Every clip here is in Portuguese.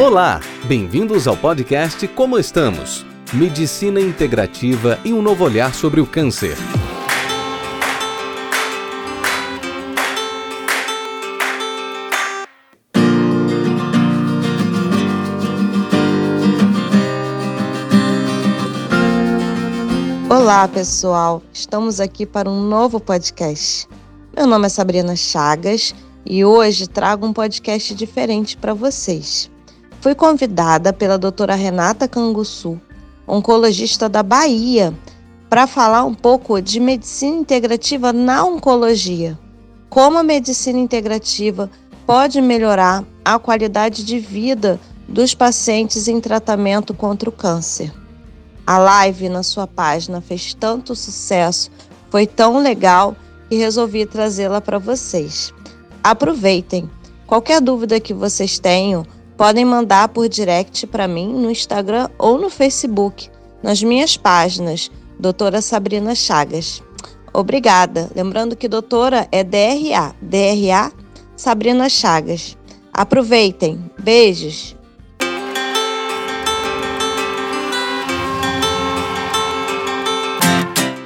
Olá, bem-vindos ao podcast Como Estamos? Medicina integrativa e um novo olhar sobre o câncer. Olá, pessoal. Estamos aqui para um novo podcast. Meu nome é Sabrina Chagas e hoje trago um podcast diferente para vocês. Fui convidada pela doutora Renata Canguçu, oncologista da Bahia, para falar um pouco de medicina integrativa na oncologia. Como a medicina integrativa pode melhorar a qualidade de vida dos pacientes em tratamento contra o câncer. A live na sua página fez tanto sucesso, foi tão legal que resolvi trazê-la para vocês. Aproveitem! Qualquer dúvida que vocês tenham, podem mandar por direct para mim no Instagram ou no Facebook, nas minhas páginas, doutora Sabrina Chagas. Obrigada. Lembrando que doutora é DRA, DRA Sabrina Chagas. Aproveitem. Beijos.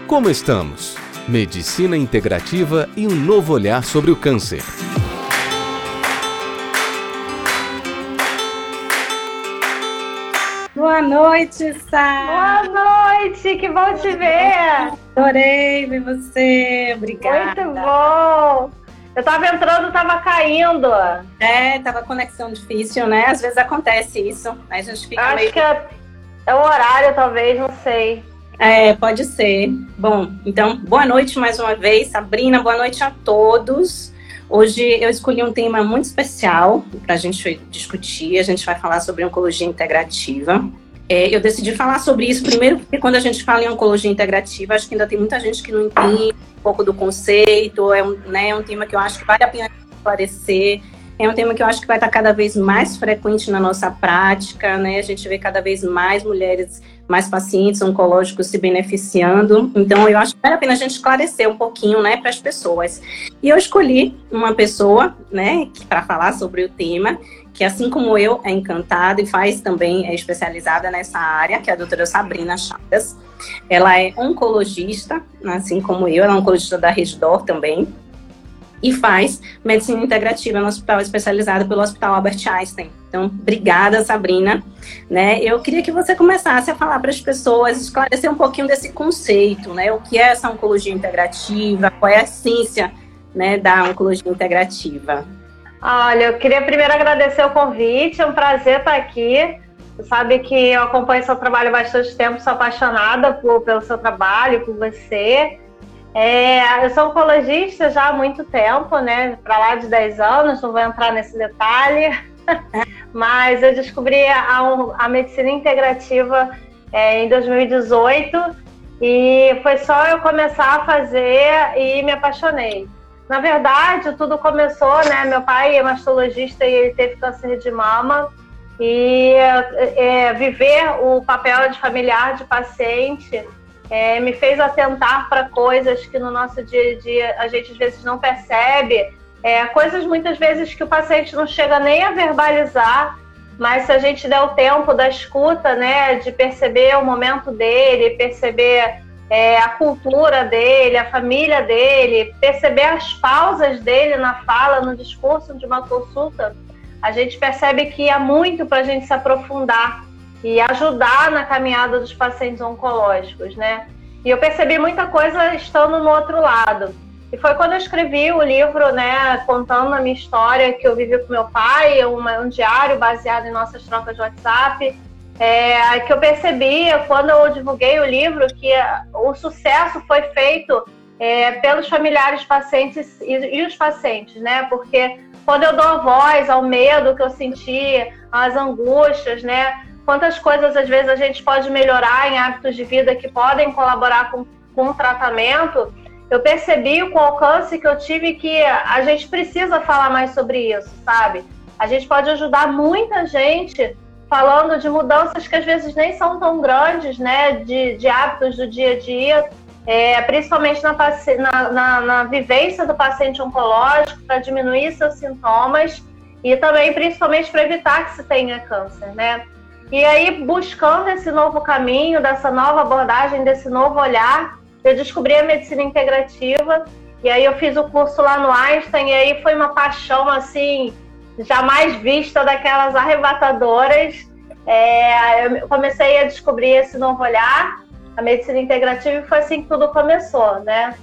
Como estamos? Medicina integrativa e um novo olhar sobre o câncer. Boa noite, Sá. Boa noite, que bom te ver. Adorei ver você, obrigada. Muito bom. Eu tava entrando, tava caindo. É, tava conexão difícil, né? Às vezes acontece isso. Aí a gente fica Acho meio... que é, é o horário, talvez, não sei. É, pode ser. Bom, então, boa noite mais uma vez, Sabrina. Boa noite a todos. Hoje eu escolhi um tema muito especial para a gente discutir. A gente vai falar sobre oncologia integrativa. É, eu decidi falar sobre isso primeiro porque quando a gente fala em oncologia integrativa, acho que ainda tem muita gente que não entende um pouco do conceito. É um, né, é um tema que eu acho que vale a pena esclarecer. É um tema que eu acho que vai estar cada vez mais frequente na nossa prática, né? A gente vê cada vez mais mulheres, mais pacientes oncológicos se beneficiando. Então, eu acho que vale a pena a gente esclarecer um pouquinho, né, para as pessoas. E eu escolhi uma pessoa, né, para falar sobre o tema, que assim como eu é encantada e faz também é especializada nessa área, que é a doutora Sabrina Chagas. Ela é oncologista, assim como eu, ela é oncologista da Reddor também e faz medicina integrativa no hospital especializado pelo Hospital Albert Einstein. Então, obrigada, Sabrina. Né? Eu queria que você começasse a falar para as pessoas, esclarecer um pouquinho desse conceito, né? O que é essa oncologia integrativa, qual é a essência né, da oncologia integrativa. Olha, eu queria primeiro agradecer o convite, é um prazer estar aqui. Você sabe que eu acompanho seu trabalho há bastante tempo, sou apaixonada por, pelo seu trabalho, por você. É, eu sou oncologista já há muito tempo, né? Para lá de 10 anos, não vou entrar nesse detalhe, mas eu descobri a, a medicina integrativa é, em 2018 e foi só eu começar a fazer e me apaixonei. Na verdade, tudo começou, né? Meu pai é mastologista e ele teve câncer de mama e é, viver o papel de familiar de paciente é, me fez atentar para coisas que no nosso dia a dia a gente às vezes não percebe, é, coisas muitas vezes que o paciente não chega nem a verbalizar, mas se a gente der o tempo da escuta, né, de perceber o momento dele, perceber é, a cultura dele, a família dele, perceber as pausas dele na fala, no discurso de uma consulta, a gente percebe que há muito para a gente se aprofundar e ajudar na caminhada dos pacientes oncológicos, né? E eu percebi muita coisa estando no outro lado. E foi quando eu escrevi o livro, né, contando a minha história que eu vivi com meu pai, uma, um diário baseado em nossas trocas de WhatsApp, é, que eu percebi quando eu divulguei o livro que o sucesso foi feito é, pelos familiares pacientes e, e, os pacientes, né? Porque quando eu dou voz ao medo que eu senti, às angústias, né? Quantas coisas às vezes a gente pode melhorar em hábitos de vida que podem colaborar com, com o tratamento, eu percebi com o alcance que eu tive que a gente precisa falar mais sobre isso, sabe? A gente pode ajudar muita gente falando de mudanças que às vezes nem são tão grandes, né? De, de hábitos do dia a dia, é, principalmente na, na, na, na vivência do paciente oncológico, para diminuir seus sintomas e também principalmente para evitar que se tenha câncer, né? E aí, buscando esse novo caminho, dessa nova abordagem, desse novo olhar, eu descobri a medicina integrativa. E aí eu fiz o curso lá no Einstein, e aí foi uma paixão, assim, jamais vista daquelas arrebatadoras. É, eu comecei a descobrir esse novo olhar, a medicina integrativa, e foi assim que tudo começou, né?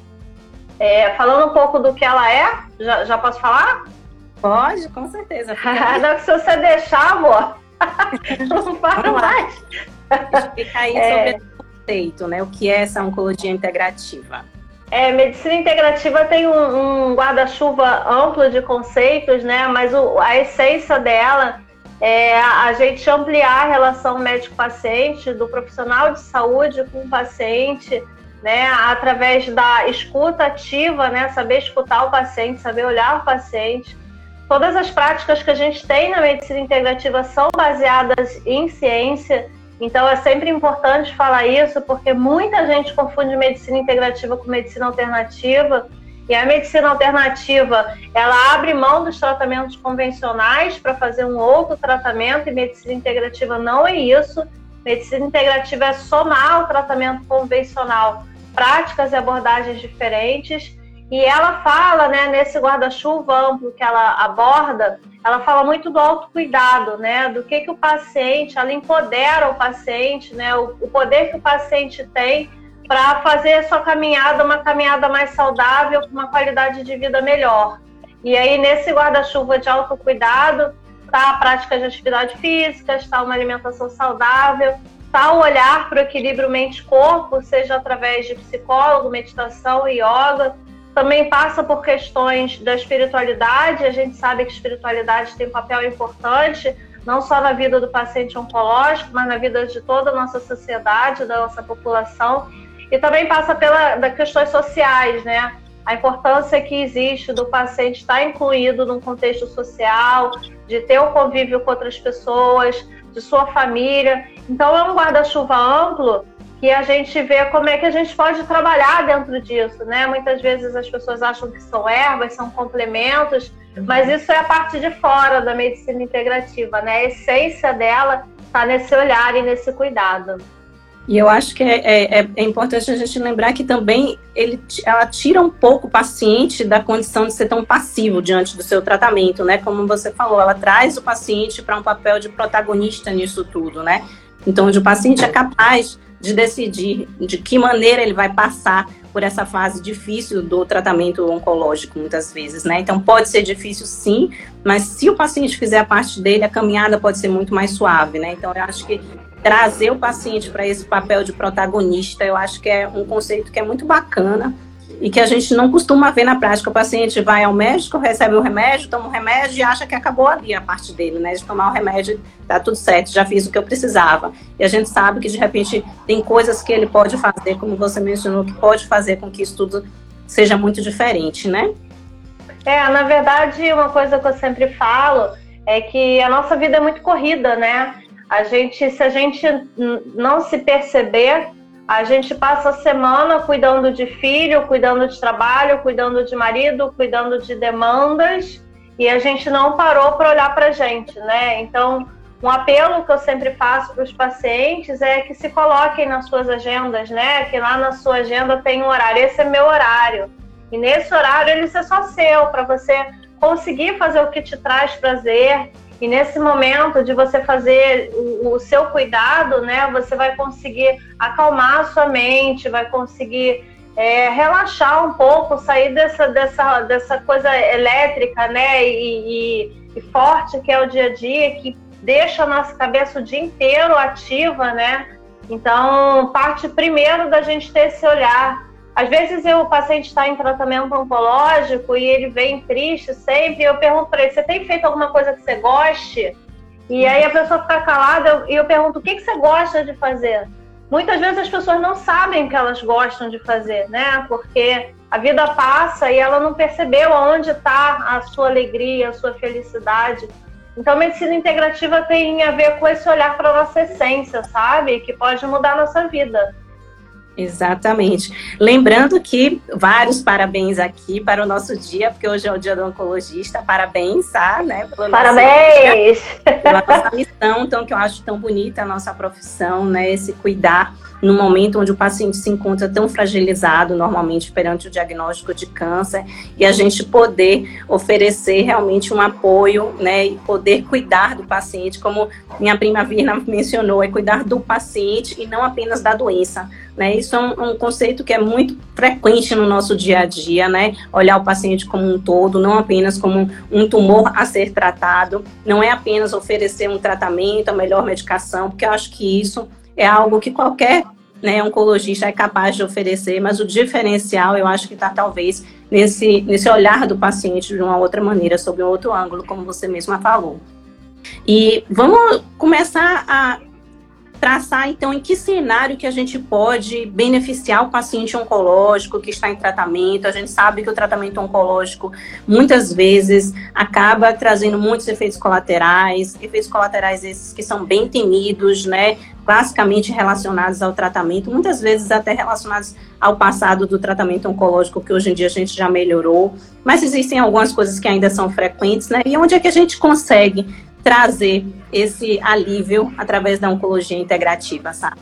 É, falando um pouco do que ela é, já, já posso falar? Pode, com certeza. Não, se você deixar, amor, não falo mais. Explica aí é... sobre o conceito, né? O que é essa oncologia integrativa? É, medicina integrativa tem um, um guarda-chuva amplo de conceitos, né? Mas o, a essência dela é a gente ampliar a relação médico-paciente, do profissional de saúde com o paciente, né? Através da escuta ativa, né? Saber escutar o paciente, saber olhar o paciente Todas as práticas que a gente tem na medicina integrativa são baseadas em ciência, então é sempre importante falar isso, porque muita gente confunde medicina integrativa com medicina alternativa. E a medicina alternativa, ela abre mão dos tratamentos convencionais para fazer um outro tratamento, e medicina integrativa não é isso. Medicina integrativa é somar o tratamento convencional, práticas e abordagens diferentes e ela fala, né, nesse guarda-chuva amplo que ela aborda, ela fala muito do autocuidado, né, do que, que o paciente, ela empodera o paciente, né, o, o poder que o paciente tem para fazer a sua caminhada uma caminhada mais saudável, com uma qualidade de vida melhor. E aí, nesse guarda-chuva de autocuidado, está a prática de atividade física, está uma alimentação saudável, está o olhar para o equilíbrio mente-corpo, seja através de psicólogo, meditação yoga, também passa por questões da espiritualidade. A gente sabe que espiritualidade tem um papel importante, não só na vida do paciente oncológico, mas na vida de toda a nossa sociedade, da nossa população. E também passa pelas questões sociais, né? A importância que existe do paciente estar incluído num contexto social, de ter o um convívio com outras pessoas, de sua família. Então, é um guarda-chuva amplo que a gente vê como é que a gente pode trabalhar dentro disso, né? Muitas vezes as pessoas acham que são ervas, são complementos, mas isso é a parte de fora da medicina integrativa, né? A essência dela está nesse olhar e nesse cuidado. E eu acho que é, é, é, é, importante a gente lembrar que também ele, ela tira um pouco o paciente da condição de ser tão passivo diante do seu tratamento, né? Como você falou, ela traz o paciente para um papel de protagonista nisso tudo, né? Então, onde o paciente é capaz de decidir de que maneira ele vai passar por essa fase difícil do tratamento oncológico, muitas vezes, né? Então, pode ser difícil sim, mas se o paciente fizer a parte dele, a caminhada pode ser muito mais suave, né? Então, eu acho que trazer o paciente para esse papel de protagonista, eu acho que é um conceito que é muito bacana e que a gente não costuma ver na prática. O paciente vai ao médico, recebe o remédio, toma o remédio e acha que acabou ali a parte dele, né? De tomar o remédio, tá tudo certo, já fiz o que eu precisava. E a gente sabe que de repente tem coisas que ele pode fazer, como você mencionou, que pode fazer com que isso tudo seja muito diferente, né? É, na verdade, uma coisa que eu sempre falo é que a nossa vida é muito corrida, né? A gente, se a gente não se perceber, a gente passa a semana cuidando de filho, cuidando de trabalho, cuidando de marido, cuidando de demandas, e a gente não parou para olhar para a gente, né? Então, um apelo que eu sempre faço para os pacientes é que se coloquem nas suas agendas, né? Que lá na sua agenda tem um horário. Esse é meu horário. E nesse horário ele é só seu, para você conseguir fazer o que te traz prazer e nesse momento de você fazer o, o, seu cuidado, né, você vai conseguir acalmar a sua mente, vai conseguir é, relaxar um pouco, sair dessa, dessa, dessa coisa elétrica, né, e, e, e, forte que é o dia a dia, que deixa a nossa cabeça o dia inteiro ativa, né. Então, parte primeiro da gente ter esse olhar às vezes eu, o paciente está em tratamento oncológico e ele vem triste sempre, eu pergunto para ele, você tem feito alguma coisa que você goste? E aí a pessoa fica calada e eu, eu pergunto, o que, que você gosta de fazer? Muitas vezes as pessoas não sabem o que elas gostam de fazer, né? Porque a vida passa e ela não percebeu aonde está a sua alegria, a sua felicidade. Então, a medicina integrativa tem a ver com esse olhar para a nossa essência, sabe? Que pode mudar a nossa vida. Exatamente. Lembrando que vários parabéns aqui para o nosso dia, porque hoje é o dia do oncologista. Parabéns, tá, né? Parabéns! pela nossa missão, então, que eu acho tão bonita a nossa profissão, né? Esse cuidar no momento onde o paciente se encontra tão fragilizado, normalmente perante o diagnóstico de câncer, e a gente poder oferecer realmente um apoio, né, e poder cuidar do paciente, como minha prima Virna mencionou, é cuidar do paciente e não apenas da doença. Né, isso é um, um, conceito que é muito frequente no nosso dia a dia, né? Olhar o paciente como um todo, não apenas como um tumor a ser tratado, não é apenas oferecer um tratamento, a melhor medicação, porque eu acho que isso é algo que qualquer né, oncologista é capaz de oferecer, mas o diferencial eu acho que está talvez nesse, nesse olhar do paciente de uma outra maneira, sob um outro ângulo, como você mesma falou. E vamos começar a traçar então em que cenário que a gente pode beneficiar o paciente oncológico que está em tratamento. A gente sabe que o tratamento oncológico muitas vezes acaba trazendo muitos efeitos colaterais, efeitos colaterais esses que são bem temidos, né? Classicamente relacionados ao tratamento, muitas vezes até relacionados ao passado do tratamento oncológico, que hoje em dia a gente já melhorou, mas existem algumas coisas que ainda são frequentes, né? E onde é que a gente consegue trazer esse alívio através da oncologia integrativa, sabe?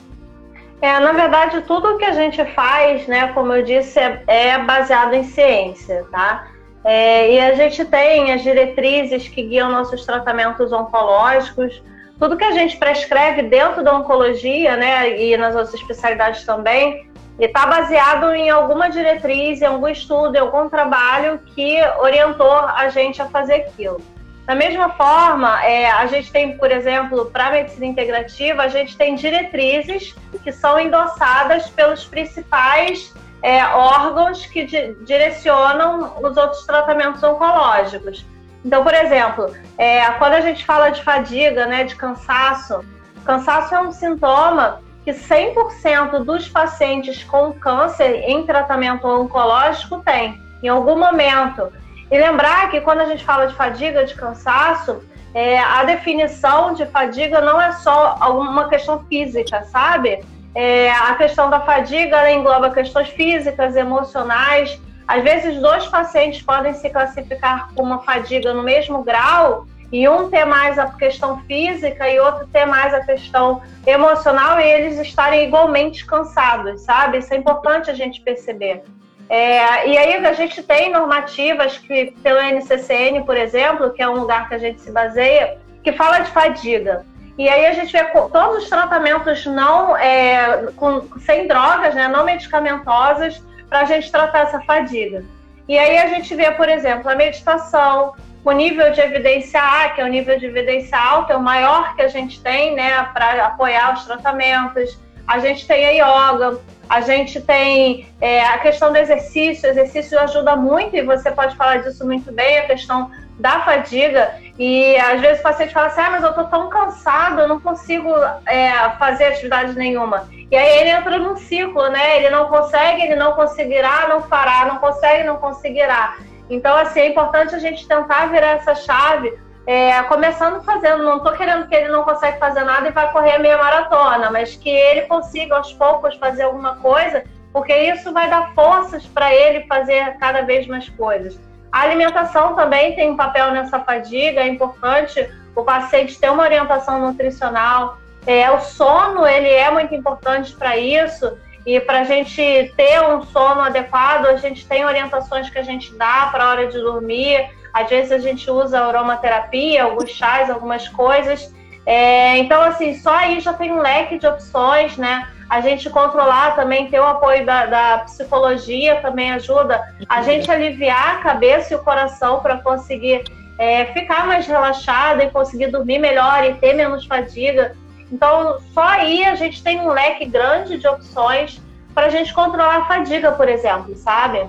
É, na verdade, tudo que a gente faz, né, como eu disse, é, é baseado em ciência, tá? É, e a gente tem as diretrizes que guiam nossos tratamentos oncológicos, tudo que a gente prescreve dentro da oncologia, né, e nas outras especialidades também, está baseado em alguma diretriz, em algum estudo, em algum trabalho que orientou a gente a fazer aquilo. Da mesma forma, é, a gente tem, por exemplo, para a medicina integrativa, a gente tem diretrizes que são endossadas pelos principais é, órgãos que di direcionam os outros tratamentos oncológicos. Então, por exemplo, é, quando a gente fala de fadiga, né, de cansaço, cansaço é um sintoma que 100% dos pacientes com câncer em tratamento oncológico têm, em algum momento. E lembrar que quando a gente fala de fadiga, de cansaço, é, a definição de fadiga não é só uma questão física, sabe? É, a questão da fadiga engloba questões físicas, emocionais. Às vezes, dois pacientes podem se classificar com uma fadiga no mesmo grau e um ter mais a questão física e outro ter mais a questão emocional e eles estarem igualmente cansados, sabe? Isso é importante a gente perceber. É, e aí a gente tem normativas que, pelo NCCN, por exemplo, que é um lugar que a gente se baseia, que fala de fadiga. E aí a gente vê todos os tratamentos não é, com, sem drogas, né, não medicamentosas, para a gente tratar essa fadiga. E aí a gente vê, por exemplo, a meditação, o nível de evidência A, que é o nível de evidência alta, é o maior que a gente tem, né, para apoiar os tratamentos. A gente tem a yoga, a gente tem é, a questão do exercício, o exercício ajuda muito, e você pode falar disso muito bem, a questão da fadiga. E às vezes o paciente fala assim: ah, mas eu tô tão cansado, eu não consigo é, fazer atividade nenhuma. E aí ele entra num ciclo, né? Ele não consegue, ele não conseguirá, não fará, não consegue, não conseguirá. Então, assim, é importante a gente tentar virar essa chave é, começando fazendo, não estou querendo que ele não consegue fazer nada e vai correr a meia maratona, mas que ele consiga aos poucos fazer alguma coisa, porque isso vai dar forças para ele fazer cada vez mais coisas. A alimentação também tem um papel nessa fadiga, é importante o paciente ter uma orientação nutricional. É, o sono ele é muito importante para isso e para a gente ter um sono adequado, a gente tem orientações que a gente dá para a hora de dormir às vezes a gente usa aromaterapia, alguns chás, algumas coisas. É, então, assim, só aí já tem um leque de opções, né? A gente controlar também, ter o apoio da, da psicologia também ajuda a gente aliviar a cabeça e o coração para conseguir é, ficar mais relaxada e conseguir dormir melhor e ter menos fadiga. Então, só aí a gente tem um leque grande de opções para a gente controlar a fadiga, por exemplo, sabe?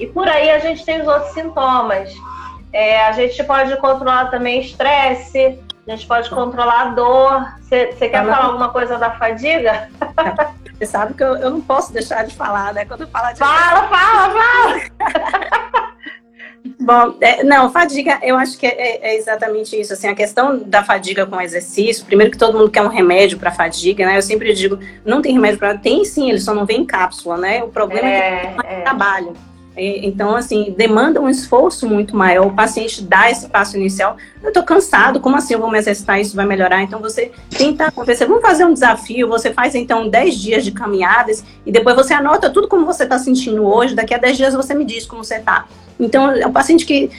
E por aí a gente tem os outros sintomas. É, a gente pode controlar também estresse, a gente pode controlar a dor. Você quer falar alguma coisa da fadiga? Você sabe que eu, eu, não posso deixar de falar, né? Quando fala de. Fala, fala, fala! Bom, é, não, fadiga, eu acho que é, é, exatamente isso. Assim, a questão da fadiga com exercício, primeiro que todo mundo quer um remédio para fadiga, né? Eu sempre digo, não tem remédio para. Tem sim, ele só não vem em cápsula, né? O problema é, é que tem mais é. trabalho. Então, assim, demanda um esforço muito maior. O paciente dá esse passo inicial. Eu estou cansado, como assim eu vou me exercitar? Isso vai melhorar? Então, você tenta convencer. Vamos fazer um desafio. Você faz, então, 10 dias de caminhadas e depois você anota tudo como você está sentindo hoje. Daqui a 10 dias você me diz como você está. Então, é o paciente que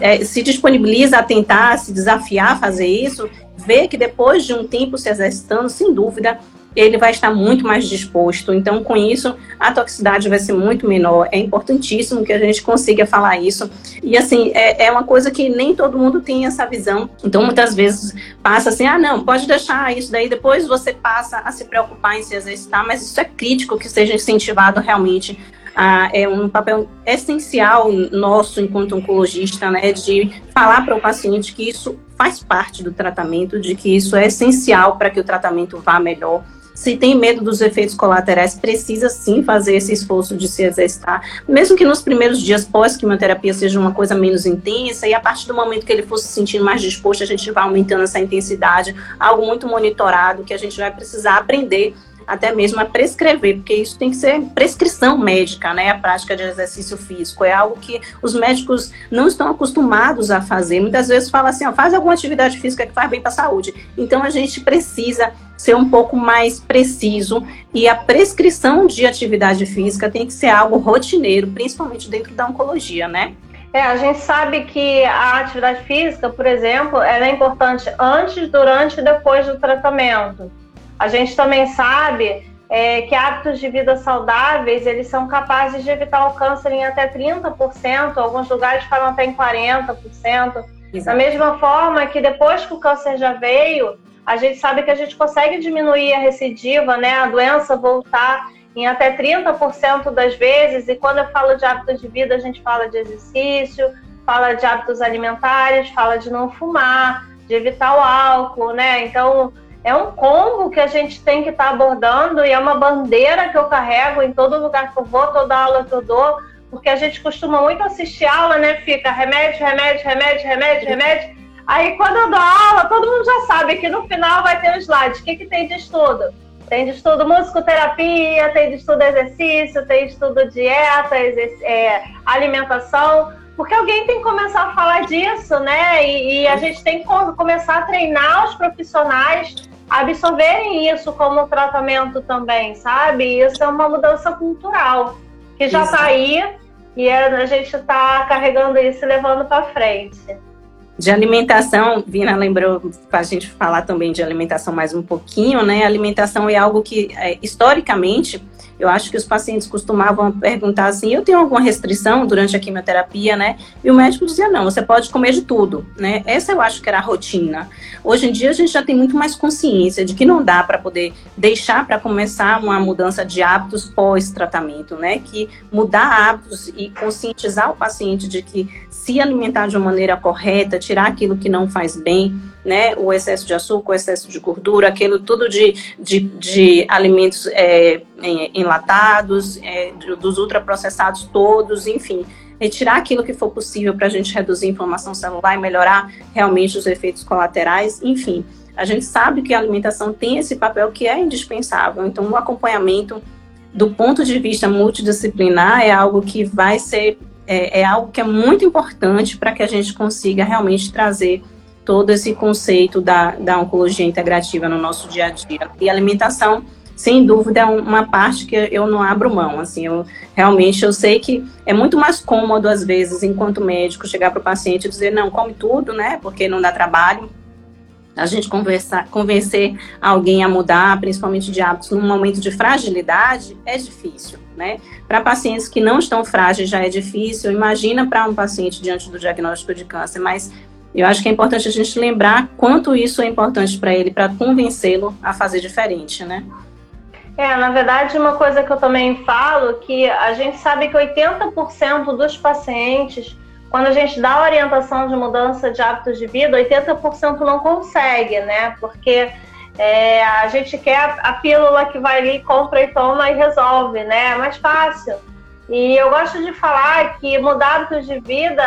é, se disponibiliza a tentar, se desafiar a fazer isso, vê que depois de um tempo se exercitando, sem dúvida, ele vai estar muito mais disposto. Então, com isso, a toxicidade vai ser muito menor. É importantíssimo que a gente consiga falar isso. E, assim, é, é uma coisa que nem todo mundo tem essa visão. Então, muitas vezes passa assim: ah, não, pode deixar isso daí, depois você passa a se preocupar em se exercitar, mas isso é crítico que seja incentivado realmente ah, é um papel essencial nosso enquanto oncologista, né, de falar para o paciente que isso faz parte do tratamento, de que isso é essencial para que o tratamento vá melhor. Se tem medo dos efeitos colaterais, precisa sim fazer esse esforço de se exercitar, mesmo que nos primeiros dias pós-quimioterapia seja uma coisa menos intensa, e a partir do momento que ele for se sentindo mais disposto, a gente vai aumentando essa intensidade, algo muito monitorado, que a gente vai precisar aprender até mesmo a prescrever, porque isso tem que ser prescrição médica, né? A prática de exercício físico é algo que os médicos não estão acostumados a fazer. Muitas vezes fala assim, ó, faz alguma atividade física que faz bem para a saúde. Então a gente precisa ser um pouco mais preciso e a prescrição de atividade física tem que ser algo rotineiro, principalmente dentro da oncologia, né? É, a gente sabe que a atividade física, por exemplo, ela é importante antes, durante e depois do tratamento. A gente também sabe é, que hábitos de vida saudáveis, eles são capazes de evitar o câncer em até 30%, alguns lugares falam até em 40%. Exato. Da mesma forma que depois que o câncer já veio, a gente sabe que a gente consegue diminuir a recidiva, né, a doença voltar em até 30% das vezes. E quando eu falo de hábitos de vida, a gente fala de exercício, fala de hábitos alimentares, fala de não fumar, de evitar o álcool, né? Então, é um combo que a gente tem que estar tá abordando e é uma bandeira que eu carrego em todo lugar que eu vou, toda aula que eu dou, porque a gente costuma muito assistir aula, né? Fica remédio, remédio, remédio, remédio, remédio. Aí quando eu dou aula, todo mundo já sabe que no final vai ter um slide. O que, que tem de estudo? Tem de estudo musicoterapia, tem de estudo exercício, tem de estudo dieta, é, alimentação porque alguém tem que começar a falar disso, né? E, e, a gente tem que começar a treinar os profissionais absorverem isso como tratamento também, sabe? Isso é uma mudança cultural que já está aí e é, a gente está carregando isso e levando para frente. De alimentação, Vina lembrou para a gente falar também de alimentação mais um pouquinho, né? Alimentação é algo que, é, historicamente, eu acho que os pacientes costumavam perguntar assim: eu tenho alguma restrição durante a quimioterapia, né? E o médico dizia: não, você pode comer de tudo, né? Essa eu acho que era a rotina. Hoje em dia a gente já tem muito mais consciência de que não dá para poder deixar para começar uma mudança de hábitos pós-tratamento, né? Que mudar hábitos e conscientizar o paciente de que se alimentar de uma maneira correta, tirar aquilo que não faz bem, né? O excesso de açúcar, o excesso de gordura, aquilo tudo de, de, de alimentos é, enlatados, é, dos ultraprocessados todos, enfim. Retirar aquilo que for possível para a gente reduzir a inflamação celular e melhorar realmente os efeitos colaterais, enfim. A gente sabe que a alimentação tem esse papel que é indispensável, então o acompanhamento do ponto de vista multidisciplinar é algo que vai ser, é, é algo que é muito importante para que a gente consiga realmente trazer todo esse conceito da, da oncologia integrativa no nosso dia a dia. E alimentação, sem dúvida, é uma parte que eu não abro mão. Assim, eu realmente eu sei que é muito mais cômodo, às vezes, enquanto médico, chegar para o paciente e dizer, não, come tudo, né? Porque não dá trabalho. A gente conversar, convencer alguém a mudar, principalmente de hábitos, num momento de fragilidade, é difícil, né? Para pacientes que não estão frágeis já é difícil. Imagina para um paciente diante do diagnóstico de câncer, mas eu acho que é importante a gente lembrar quanto isso é importante para ele, para convencê-lo a fazer diferente, né? É, na verdade, uma coisa que eu também falo que a gente sabe que 80% dos pacientes, quando a gente dá orientação de mudança de hábitos de vida, 80% não consegue, né? Porque é, a gente quer a, a pílula que vai ali, compra e toma e resolve, né? É mais fácil. E eu gosto de falar que mudar hábitos de vida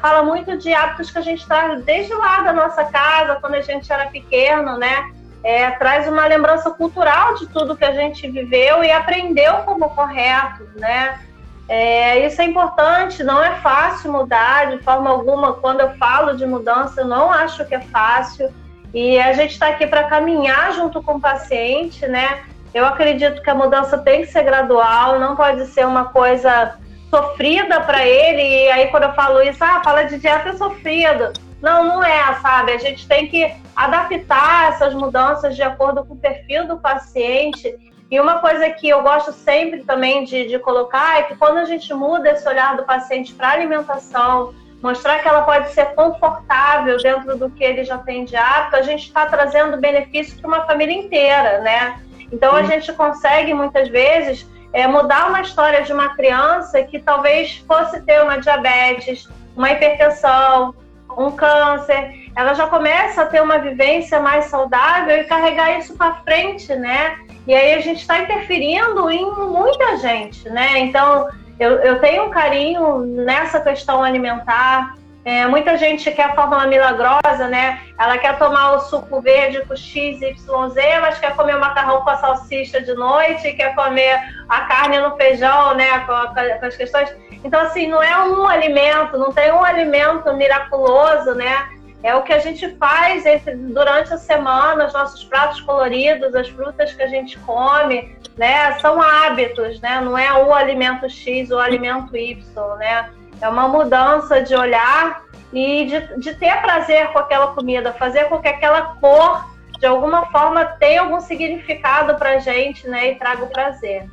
fala muito de hábitos que a gente traz desde lá da nossa casa, quando a gente era pequeno, né? É, traz uma lembrança cultural de tudo que a gente viveu e aprendeu como correto, né? É, isso é importante, não é fácil mudar de forma alguma. Quando eu falo de mudança, eu não acho que é fácil. E a gente está aqui para caminhar junto com o paciente, né? Eu acredito que a mudança tem que ser gradual, não pode ser uma coisa sofrida para ele. E aí, quando eu falo isso, ah, fala de dieta sofrida. Não, não é, sabe? A gente tem que adaptar essas mudanças de acordo com o perfil do paciente. E uma coisa que eu gosto sempre também de, de colocar é que quando a gente muda esse olhar do paciente para alimentação, mostrar que ela pode ser confortável dentro do que ele já tem de hábito, a gente está trazendo benefício para uma família inteira, né? Então a gente consegue muitas vezes é, mudar uma história de uma criança que talvez fosse ter uma diabetes, uma hipertensão, um câncer, ela já começa a ter uma vivência mais saudável e carregar isso para frente, né? E aí a gente está interferindo em muita gente, né? Então eu, eu tenho um carinho nessa questão alimentar. É, muita gente quer a fórmula milagrosa, né? Ela quer tomar o suco verde com X, Y, Z, mas quer comer o macarrão com a salsicha de noite, quer comer a carne no feijão, né? Com, com as questões. Então, assim, não é um alimento, não tem um alimento miraculoso, né? É o que a gente faz entre, durante a semana, os nossos pratos coloridos, as frutas que a gente come, né? São hábitos, né? Não é o alimento X ou o alimento Y, né? É uma mudança de olhar e de, de ter prazer com aquela comida, fazer com que aquela cor, de alguma forma, tenha algum significado para gente, né? E traga o prazer.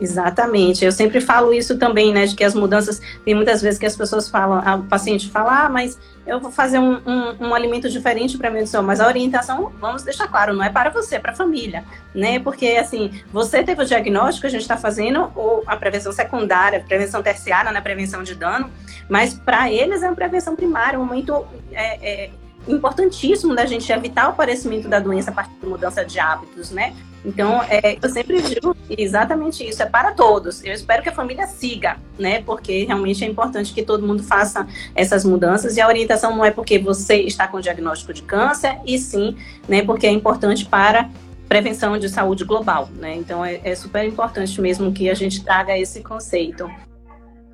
Exatamente. Eu sempre falo isso também, né? De que as mudanças, tem muitas vezes que as pessoas falam, a paciente fala, ah, mas eu vou fazer um, um, um alimento diferente para a medição, mas a orientação, vamos deixar claro, não é para você, é para a família, né? Porque, assim, você teve o diagnóstico, a gente está fazendo ou a prevenção secundária, prevenção terciária, né? Prevenção de dano, mas para eles é uma prevenção primária, um momento é, é, importantíssimo da gente evitar o aparecimento da doença a partir da mudança de hábitos, né? Então, é, eu sempre digo exatamente isso, é para todos. Eu espero que a família siga, né? Porque realmente é importante que todo mundo faça essas mudanças e a orientação não é porque você está com diagnóstico de câncer, e sim, né? Porque é importante para prevenção de saúde global, né? Então, é, é super importante mesmo que a gente traga esse conceito.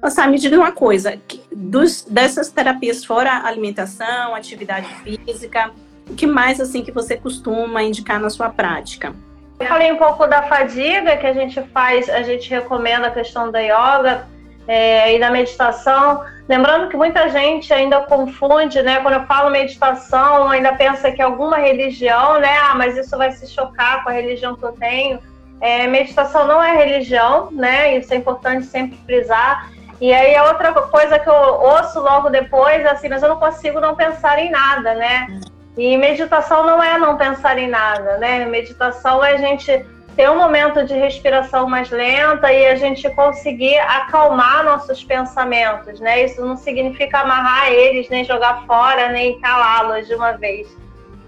Nossa, me diga uma coisa, dos, dessas terapias fora alimentação, atividade física, o que mais assim que você costuma indicar na sua prática? Eu falei um pouco da fadiga que a gente faz, a gente recomenda a questão da yoga é, e da meditação. Lembrando que muita gente ainda confunde, né? Quando eu falo meditação, ainda pensa que é alguma religião, né? Ah, mas isso vai se chocar com a religião que eu tenho. É, meditação não é religião, né? Isso é importante sempre frisar. E aí a outra coisa que eu ouço logo depois, assim, mas eu não consigo não pensar em nada, né? E meditação não é não pensar em nada, né? Meditação é a gente ter um momento de respiração mais lenta e a gente conseguir acalmar nossos pensamentos, né? Isso não significa amarrar eles, nem jogar fora, nem calá-los de uma vez.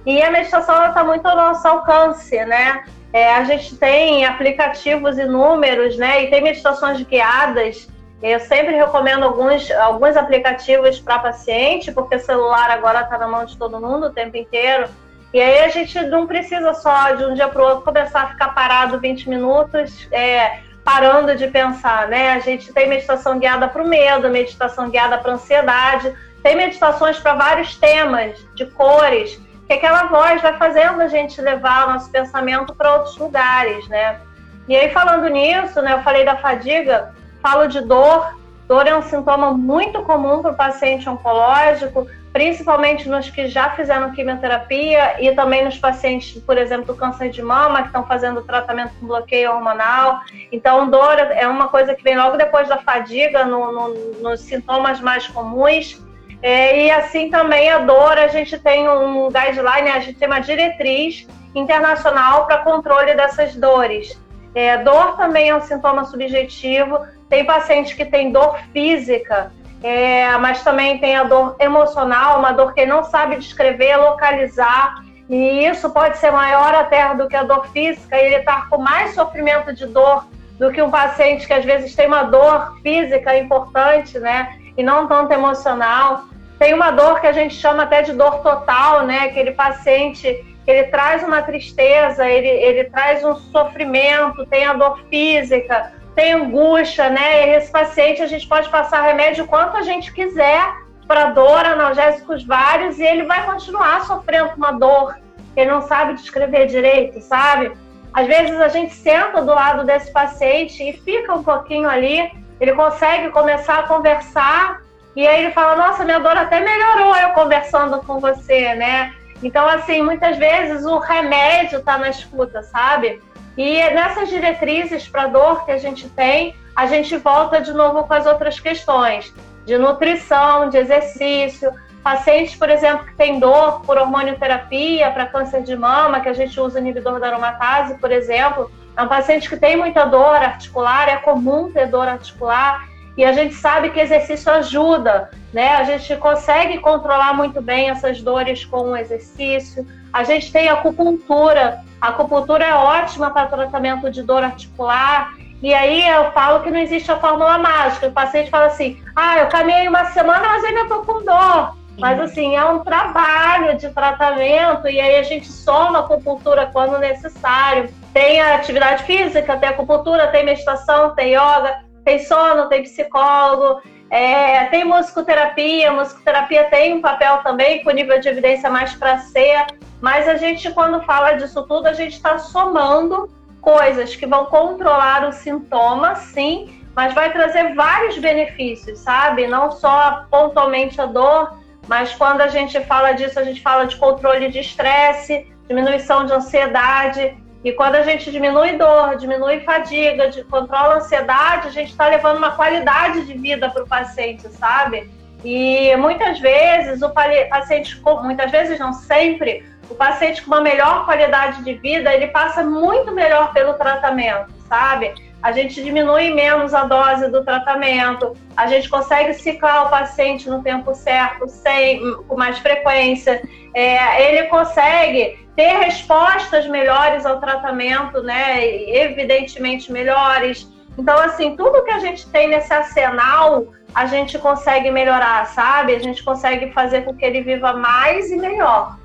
E a meditação está muito ao nosso alcance, né? É, a gente tem aplicativos inúmeros, né? E tem meditações guiadas eu sempre recomendo alguns, alguns aplicativos para paciente, porque o celular agora está na mão de todo mundo o tempo inteiro. E aí a gente não precisa só de um dia para o outro começar a ficar parado 20 minutos, é, parando de pensar, né? A gente tem meditação guiada para o medo, meditação guiada para ansiedade, tem meditações para vários temas, de cores, que aquela voz vai fazendo a gente levar o nosso pensamento para outros lugares, né? E aí, falando nisso, né, eu falei da fadiga, falo de dor. Dor é um sintoma muito comum para o paciente oncológico, principalmente nos que já fizeram quimioterapia e também nos pacientes, por exemplo, do câncer de mama, que estão fazendo tratamento com bloqueio hormonal. Então, dor é uma coisa que vem logo depois da fadiga, no, no, nos sintomas mais comuns. É, e assim também a dor, a gente tem um guideline, a gente tem uma diretriz internacional para controle dessas dores. É, dor também é um sintoma subjetivo, tem paciente que tem dor física, é, mas também tem a dor emocional, uma dor que não sabe descrever, localizar, e isso pode ser maior até do que a dor física, e ele está com mais sofrimento de dor do que um paciente que às vezes tem uma dor física importante, né? E não tanto emocional. Tem uma dor que a gente chama até de dor total, né? Aquele paciente ele traz uma tristeza, ele, ele traz um sofrimento, tem a dor física, tem angústia, né? E esse paciente a gente pode passar remédio quanto a gente quiser para dor, analgésicos vários, e ele vai continuar sofrendo uma dor. Ele não sabe descrever direito, sabe? Às vezes a gente senta do lado desse paciente e fica um pouquinho ali, ele consegue começar a conversar, e aí ele fala: Nossa, minha dor até melhorou eu conversando com você, né? Então, assim, muitas vezes o remédio está na escuta, sabe? E nessas diretrizes para dor que a gente tem, a gente volta de novo com as outras questões de nutrição, de exercício. Pacientes, por exemplo, que têm dor por hormonioterapia para câncer de mama, que a gente usa inibidor da aromatase, por exemplo, é um paciente que tem muita dor articular, é comum ter dor articular, e a gente sabe que exercício ajuda, né? A gente consegue controlar muito bem essas dores com o exercício. A gente tem acupuntura. A acupuntura é ótima para tratamento de dor articular. E aí eu falo que não existe a fórmula mágica. O paciente fala assim: ah, eu caminhei uma semana, mas ainda estou com dor. Mas assim, é um trabalho de tratamento e aí a gente soma a acupuntura quando necessário. Tem a atividade física, tem acupuntura, tem meditação, tem yoga, tem sono, tem psicólogo, é, tem musicoterapia. Musicoterapia tem um papel também com nível de evidência mais para ser, mas a gente, quando fala disso tudo, a gente está somando coisas que vão controlar o sintoma, sim, mas vai trazer vários benefícios, sabe? Não só pontualmente a dor, mas quando a gente fala disso, a gente fala de controle de estresse, diminuição de ansiedade. E quando a gente diminui dor, diminui fadiga, de, controla a ansiedade, a gente está levando uma qualidade de vida para o paciente, sabe? E muitas vezes o paciente, muitas vezes não sempre, o paciente com uma melhor qualidade de vida, ele passa muito melhor pelo tratamento, sabe? A gente diminui menos a dose do tratamento, a gente consegue ciclar o paciente no tempo certo, sem, com mais frequência, é, ele consegue ter respostas melhores ao tratamento, né? Evidentemente melhores. Então, assim, tudo que a gente tem nesse arsenal, a gente consegue melhorar, sabe? A gente consegue fazer com que ele viva mais e melhor.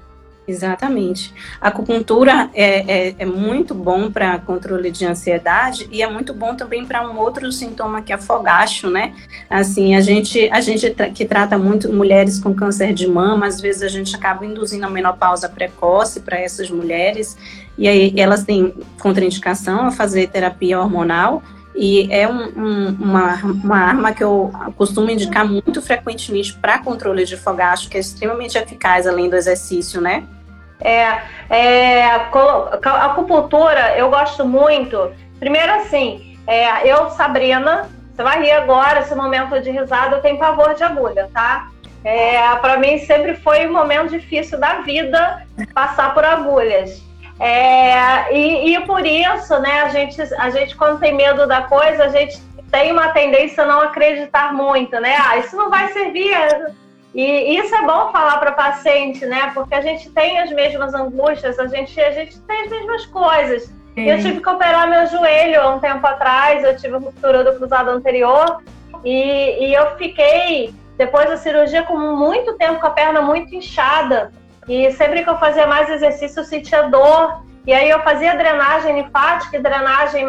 Exatamente. A acupuntura é, é, é muito bom para controle de ansiedade e é muito bom também para um outro sintoma que é fogacho, né? Assim, a gente, a gente que trata muito mulheres com câncer de mama, às vezes a gente acaba induzindo a menopausa precoce para essas mulheres e aí elas têm contraindicação a fazer terapia hormonal e é um, um, uma, uma arma que eu costumo indicar muito frequentemente para controle de fogacho, que é extremamente eficaz além do exercício, né? É, é, a acupuntura eu gosto muito. Primeiro assim, é, eu, Sabrina, você vai rir agora, esse momento de risada, eu tenho pavor de agulha, tá? É, para mim sempre foi um momento difícil da vida passar por agulhas. É, e, e, por isso, né, a gente, a gente quando tem medo da coisa, a gente tem uma tendência a não acreditar muito, né? Ah, isso não vai servir, e isso é bom falar para paciente, né? Porque a gente tem as mesmas angústias, a gente, a gente tem as mesmas coisas. Sim. Eu tive que operar meu joelho há um tempo atrás, eu tive ruptura do cruzado anterior e, e eu fiquei, depois da cirurgia, com muito tempo com a perna muito inchada. E sempre que eu fazia mais exercício, eu sentia dor. E aí eu fazia drenagem linfática e drenagem,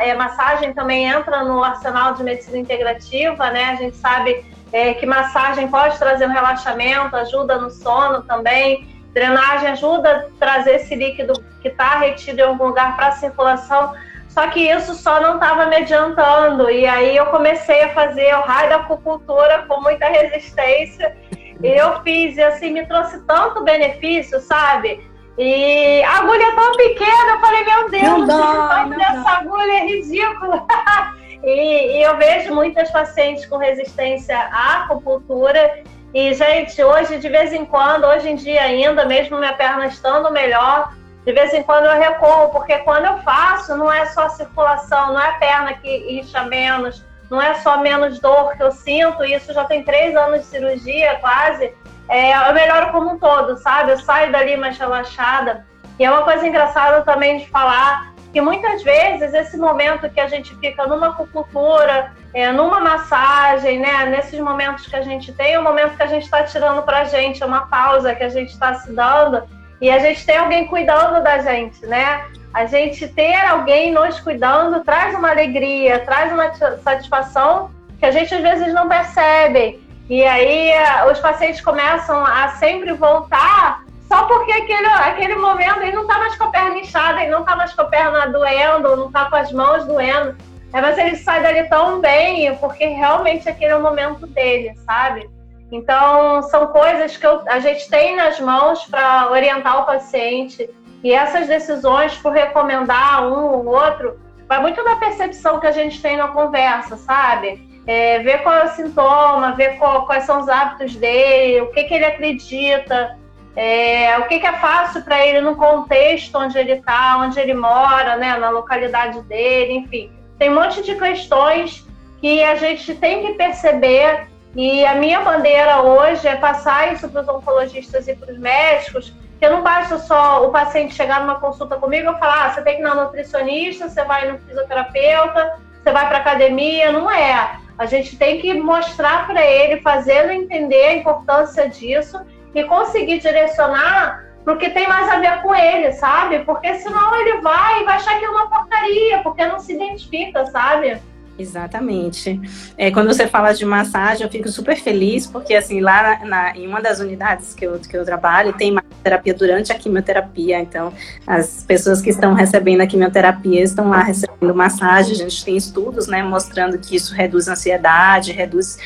é, massagem também entra no arsenal de medicina integrativa, né? A gente sabe é, que massagem pode trazer um relaxamento, ajuda no sono também. Drenagem ajuda a trazer esse líquido que está retido em algum lugar para a circulação. Só que isso só não estava me adiantando. E aí eu comecei a fazer o raio da acupuntura com muita resistência. E eu fiz, e assim, me trouxe tanto benefício, sabe? E a agulha é tão pequena, eu falei, meu Deus, não dá, o tamanho dessa agulha é ridículo. E, e, eu vejo muitas pacientes com resistência à acupuntura. E, gente, hoje, de vez em quando, hoje em dia ainda, mesmo minha perna estando melhor, de vez em quando eu recorro, porque quando eu faço, não é só circulação, não é a perna que incha menos, não é só menos dor que eu sinto, isso já tem três anos de cirurgia quase. É, eu melhoro como um todo, sabe? Eu saio dali mais relaxada. E é uma coisa engraçada também de falar que muitas vezes esse momento que a gente fica numa acupuntura, é, numa massagem, né, nesses momentos que a gente tem, é o momento que a gente está tirando para a gente, é uma pausa que a gente está se dando e a gente tem alguém cuidando da gente, né? A gente ter alguém nos cuidando traz uma alegria, traz uma satisfação que a gente às vezes não percebe. E aí os pacientes começam a sempre voltar só porque aquele, aquele momento ele não está mais com a perna inchada, ele não está mais com a perna doendo, não está com as mãos doendo. É, mas ele sai dali tão bem, porque realmente aquele é o momento dele, sabe? Então, são coisas que eu, a gente tem nas mãos para orientar o paciente. E essas decisões por recomendar um ou outro, vai muito da percepção que a gente tem na conversa, sabe? É, ver qual é o sintoma, ver qual, quais são os hábitos dele, o que, que ele acredita, é, o que, que é fácil para ele no contexto onde ele está, onde ele mora, né, na localidade dele, enfim. Tem um monte de questões que a gente tem que perceber e a minha bandeira hoje é passar isso para os oncologistas e para os médicos, que não basta só o paciente chegar numa consulta comigo e falar, ah, você tem que ir na nutricionista, você vai no fisioterapeuta, você vai para academia, não é. A gente tem que mostrar para ele, fazê-lo entender a importância disso e conseguir direcionar para o que tem mais a ver com ele, sabe? Porque senão ele vai e vai achar que é uma porcaria, porque não se identifica, sabe? Exatamente. É, quando você fala de massagem, eu fico super feliz, porque assim, lá na, em uma das unidades que eu, que eu trabalho, tem terapia durante a quimioterapia. Então, as pessoas que estão recebendo a quimioterapia estão lá recebendo massagem. A gente tem estudos, né, mostrando que isso reduz ansiedade, reduz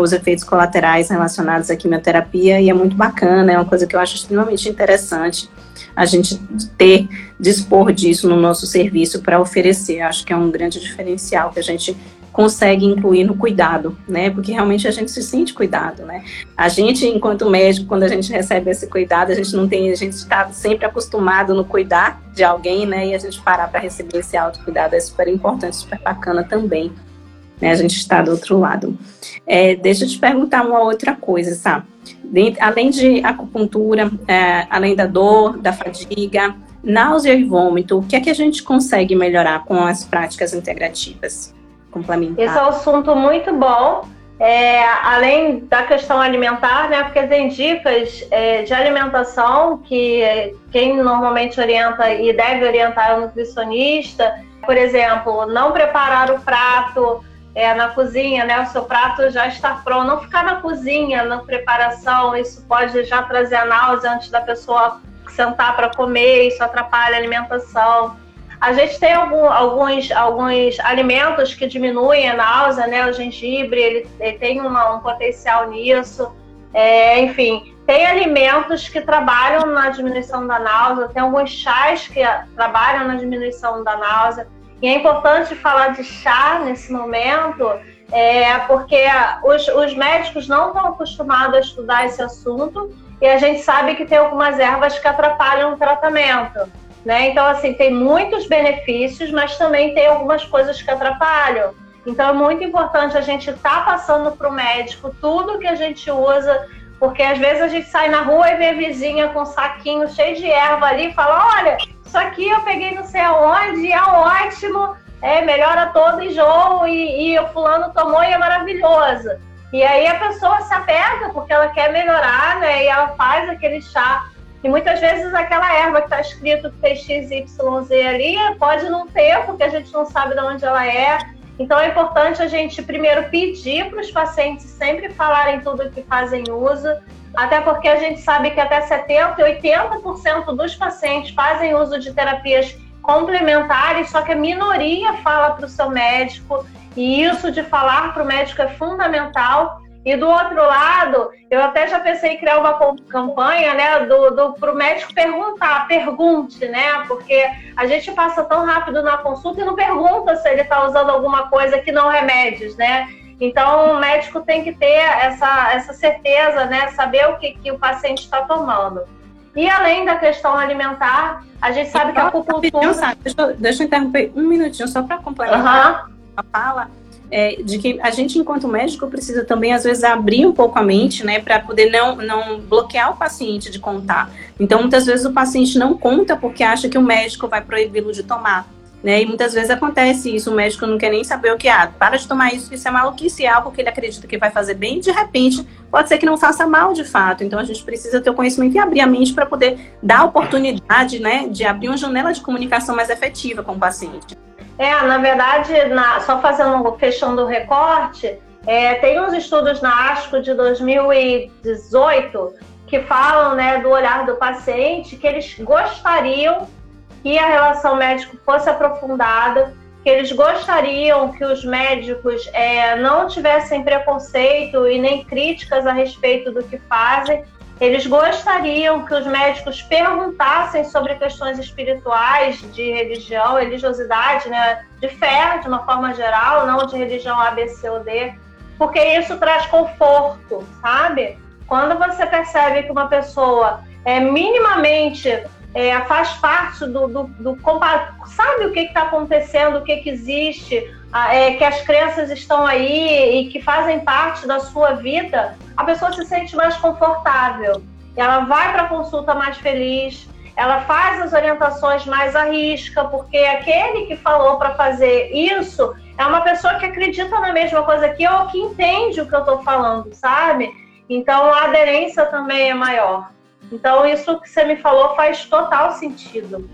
os efeitos colaterais relacionados à quimioterapia, e é muito bacana, é uma coisa que eu acho extremamente interessante a gente ter, dispor disso no nosso serviço para oferecer. Acho que é um grande diferencial que a gente consegue incluir no cuidado, né? Porque realmente a gente se sente cuidado, né? A gente, enquanto médico, quando a gente recebe esse cuidado, a gente não tem, a gente está sempre acostumado no cuidar de alguém, né? E a gente parar para receber esse autocuidado é super importante, super bacana também. Né? A gente está do outro lado. É, deixa eu te perguntar uma outra coisa, sabe? além de acupuntura, é, além da dor, da fadiga, náusea e vômito, o que é que a gente consegue melhorar com as práticas integrativas complementares? Esse é um assunto muito bom. É, além da questão alimentar, né, porque tem dicas é, de alimentação que quem normalmente orienta e deve orientar é o nutricionista, por exemplo, não preparar o prato é, na cozinha, né? O seu prato já está pronto. Não ficar na cozinha, na preparação, isso pode já trazer a náusea antes da pessoa sentar para comer, isso atrapalha a alimentação. A gente tem algum, alguns, alguns alimentos que diminuem a náusea, né? O gengibre, ele, ele tem uma, um potencial nisso. É, enfim, tem alimentos que trabalham na diminuição da náusea, tem alguns chás que trabalham na diminuição da náusea. E é importante falar de chá nesse momento, é, porque os, os médicos não estão acostumados a estudar esse assunto e a gente sabe que tem algumas ervas que atrapalham o tratamento. Né? Então, assim, tem muitos benefícios, mas também tem algumas coisas que atrapalham. Então, é muito importante a gente estar tá passando para o médico tudo que a gente usa, porque às vezes a gente sai na rua e vê a vizinha com um saquinho cheio de erva ali e fala: olha, isso aqui eu peguei não sei aonde, é ótimo, é, melhora todo enjoo e, e o fulano tomou e é maravilhoso. E aí a pessoa se apega porque ela quer melhorar, né? E ela faz aquele chá. E muitas vezes aquela erva que está escrito que tem XYZ ali pode não ter, porque a gente não sabe de onde ela é. Então é importante a gente primeiro pedir para os pacientes sempre falarem tudo que fazem uso, até porque a gente sabe que até 70% e 80% dos pacientes fazem uso de terapias complementares, só que a minoria fala para o seu médico, e isso de falar para o médico é fundamental. E do outro lado, eu até já pensei em criar uma campanha, né, do, do para o médico perguntar, pergunte, né, porque a gente passa tão rápido na consulta e não pergunta se ele está usando alguma coisa que não remédios, né? Então, o médico tem que ter essa, essa certeza, né? Saber o que, que o paciente está tomando. E além da questão alimentar, a gente sabe que a acupuntura... Deixa, eu, deixa eu interromper um minutinho só para complementar uhum. a fala. É, de que a gente, enquanto médico, precisa também, às vezes, abrir um pouco a mente, né, para poder não, não bloquear o paciente de contar. Então, muitas vezes, o paciente não conta porque acha que o médico vai proibi-lo de tomar. Né? E muitas vezes acontece isso, o médico não quer nem saber o que há. Para de tomar isso, isso é maluquice, é algo que ele acredita que vai fazer bem, de repente, pode ser que não faça mal de fato. Então a gente precisa ter o conhecimento e abrir a mente para poder dar a oportunidade né, de abrir uma janela de comunicação mais efetiva com o paciente. É, na verdade, na, só fazendo, fechando o recorte, é, tem uns estudos na ASCO de 2018 que falam né, do olhar do paciente que eles gostariam que a relação médico fosse aprofundada, que eles gostariam que os médicos é, não tivessem preconceito e nem críticas a respeito do que fazem. Eles gostariam que os médicos perguntassem sobre questões espirituais, de religião, religiosidade, né, de fé, de uma forma geral, não de religião A, B, C ou D, porque isso traz conforto, sabe? Quando você percebe que uma pessoa é minimamente é, faz parte do, do, do, sabe o que está acontecendo, o que, que existe, é, que as crenças estão aí e que fazem parte da sua vida, a pessoa se sente mais confortável. Ela vai para a consulta mais feliz, ela faz as orientações mais à risca, porque aquele que falou para fazer isso é uma pessoa que acredita na mesma coisa que eu, que entende o que eu estou falando, sabe? Então a aderência também é maior. Então, isso que você me falou faz total sentido.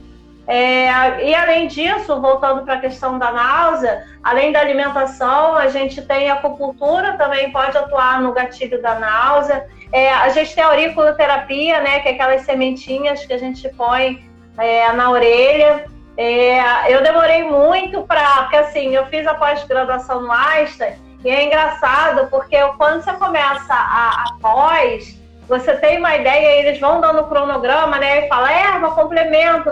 É, e além disso, voltando para a questão da náusea, além da alimentação, a gente tem a acupuntura, também pode atuar no gatilho da náusea. É, a gente tem a auriculoterapia, né, que é aquelas sementinhas que a gente põe é, na orelha. É, eu demorei muito para, porque assim, eu fiz a pós-graduação no Einstein, e é engraçado, porque quando você começa a, a pós, você tem uma ideia, eles vão dando o cronograma, né? E fala, erva, complemento,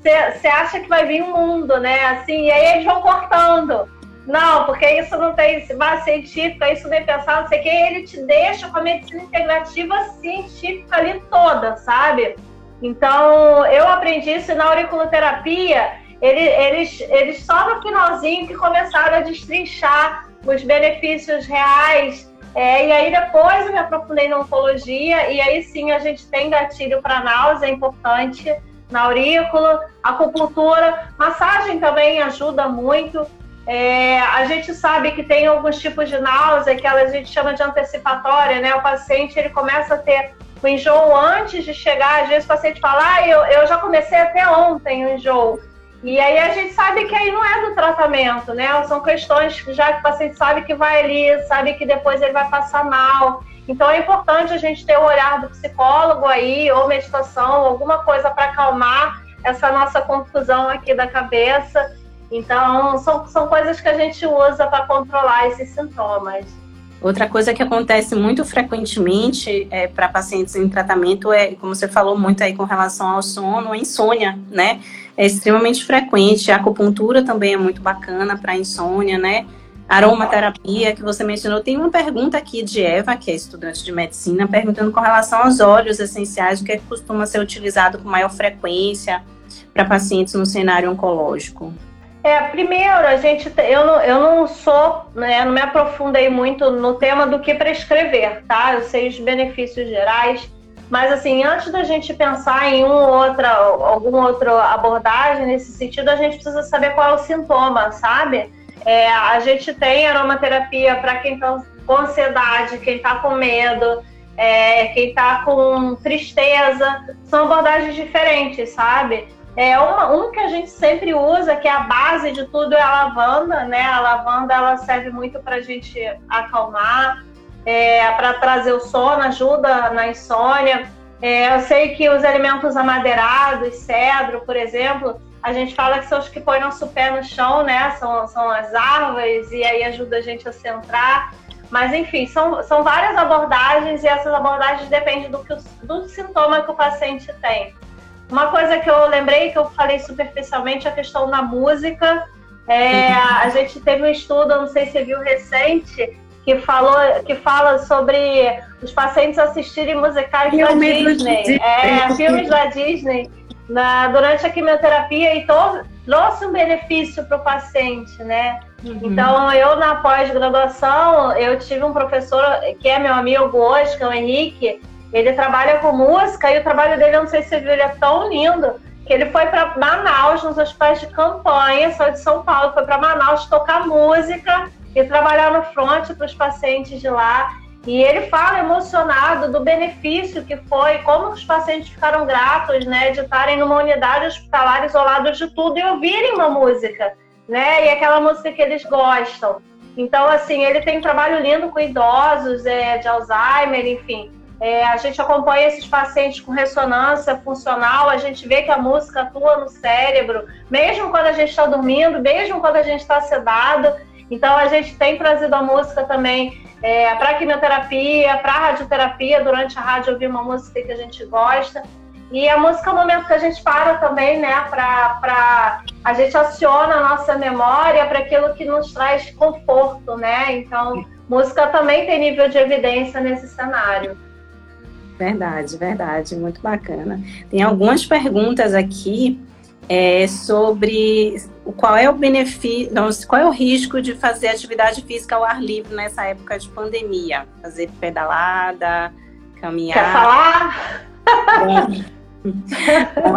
Você acha que vai vir um mundo, né? Assim, e aí eles vão cortando. Não, porque isso não tem base científica, isso nem pensar, não sei o que, ele te deixa com a medicina integrativa científica ali toda, sabe? Então, eu aprendi isso na auriculoterapia, eles, eles só no finalzinho que começaram a destrinchar os benefícios reais é, e aí depois eu me aprofundei na oncologia e aí sim a gente tem gatilho para náusea, é importante, na aurícula, acupuntura, massagem também ajuda muito. É, a gente sabe que tem alguns tipos de náusea que a gente chama de antecipatória, né? O paciente ele começa a ter o enjoo antes de chegar, às vezes o paciente fala, ah, eu, eu já comecei até ontem o enjoo. E aí a gente sabe que aí não é do tratamento, né? São questões já que o paciente sabe que vai ali, sabe que depois ele vai passar mal. Então é importante a gente ter o olhar do psicólogo aí, ou meditação, alguma coisa para acalmar essa nossa confusão aqui da cabeça. Então, são, são coisas que a gente usa para controlar esses sintomas. Outra coisa que acontece muito frequentemente é, para pacientes em tratamento é, como você falou muito aí com relação ao sono, a insônia, né? É extremamente frequente. A acupuntura também é muito bacana para insônia, né? Aromaterapia, que você mencionou. Tem uma pergunta aqui de Eva, que é estudante de medicina, perguntando com relação aos óleos essenciais, o que, é que costuma ser utilizado com maior frequência para pacientes no cenário oncológico. É, primeiro, a gente, eu não, eu não sou, né, não me aprofundei muito no tema do que prescrever, tá? Eu sei os benefícios gerais, mas, assim, antes da gente pensar em uma outra, alguma outra abordagem nesse sentido, a gente precisa saber qual é o sintoma, sabe? É, a gente tem aromaterapia para quem está com ansiedade, quem está com medo, é, quem está com tristeza. São abordagens diferentes, sabe? É uma, um que a gente sempre usa, que é a base de tudo, é a lavanda, né? A lavanda ela serve muito para a gente acalmar é, para trazer o sono, ajuda na insônia. É, eu sei que os alimentos amadeirados, cedro, por exemplo, a gente fala que são os que põem nosso pé no chão, né? São, são as árvores e aí ajuda a gente a centrar. Mas, enfim, são, são várias abordagens e essas abordagens dependem do, que, do sintoma que o paciente tem. Uma coisa que eu lembrei, que eu falei superficialmente, é a questão da música. É, a gente teve um estudo, não sei se você viu recente, que, falou, que fala sobre os pacientes assistirem musicais da Disney. É, filmes da Disney na, durante a quimioterapia e to, trouxe um benefício para o paciente, né? Uhum. Então, eu na pós-graduação, eu tive um professor que é meu amigo hoje, que é o Henrique, ele trabalha com música e o trabalho dele, eu não sei se você viu, ele é tão lindo que ele foi para Manaus, nos hospitais de campanha, só de São Paulo, foi para Manaus tocar música e trabalhar no front para os pacientes de lá. E ele fala emocionado do benefício que foi, como os pacientes ficaram gratos, né, de estarem numa unidade hospitalar isolados de tudo e ouvirem uma música, né, e aquela música que eles gostam. Então, assim, ele tem um trabalho lindo com idosos, é, de Alzheimer, enfim. É, a gente acompanha esses pacientes com ressonância funcional, a gente vê que a música atua no cérebro, mesmo quando a gente está dormindo, mesmo quando a gente está sedado. Então, a gente tem trazido a música também é, para quimioterapia, para radioterapia, durante a rádio ouvir uma música que a gente gosta. E a música é o momento que a gente para também, né? Para a gente aciona a nossa memória para aquilo que nos traz conforto, né? Então, música também tem nível de evidência nesse cenário. Verdade, verdade, muito bacana. Tem algumas perguntas aqui é, sobre qual é o benefício, qual é o risco de fazer atividade física ao ar livre nessa época de pandemia? Fazer pedalada, caminhar. Quer falar?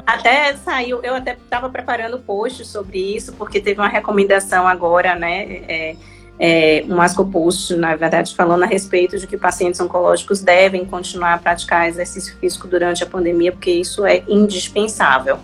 Até saiu, eu até estava preparando post sobre isso, porque teve uma recomendação agora, né? É, é, um ascopost, na verdade, falando a respeito de que pacientes oncológicos devem continuar a praticar exercício físico durante a pandemia, porque isso é indispensável.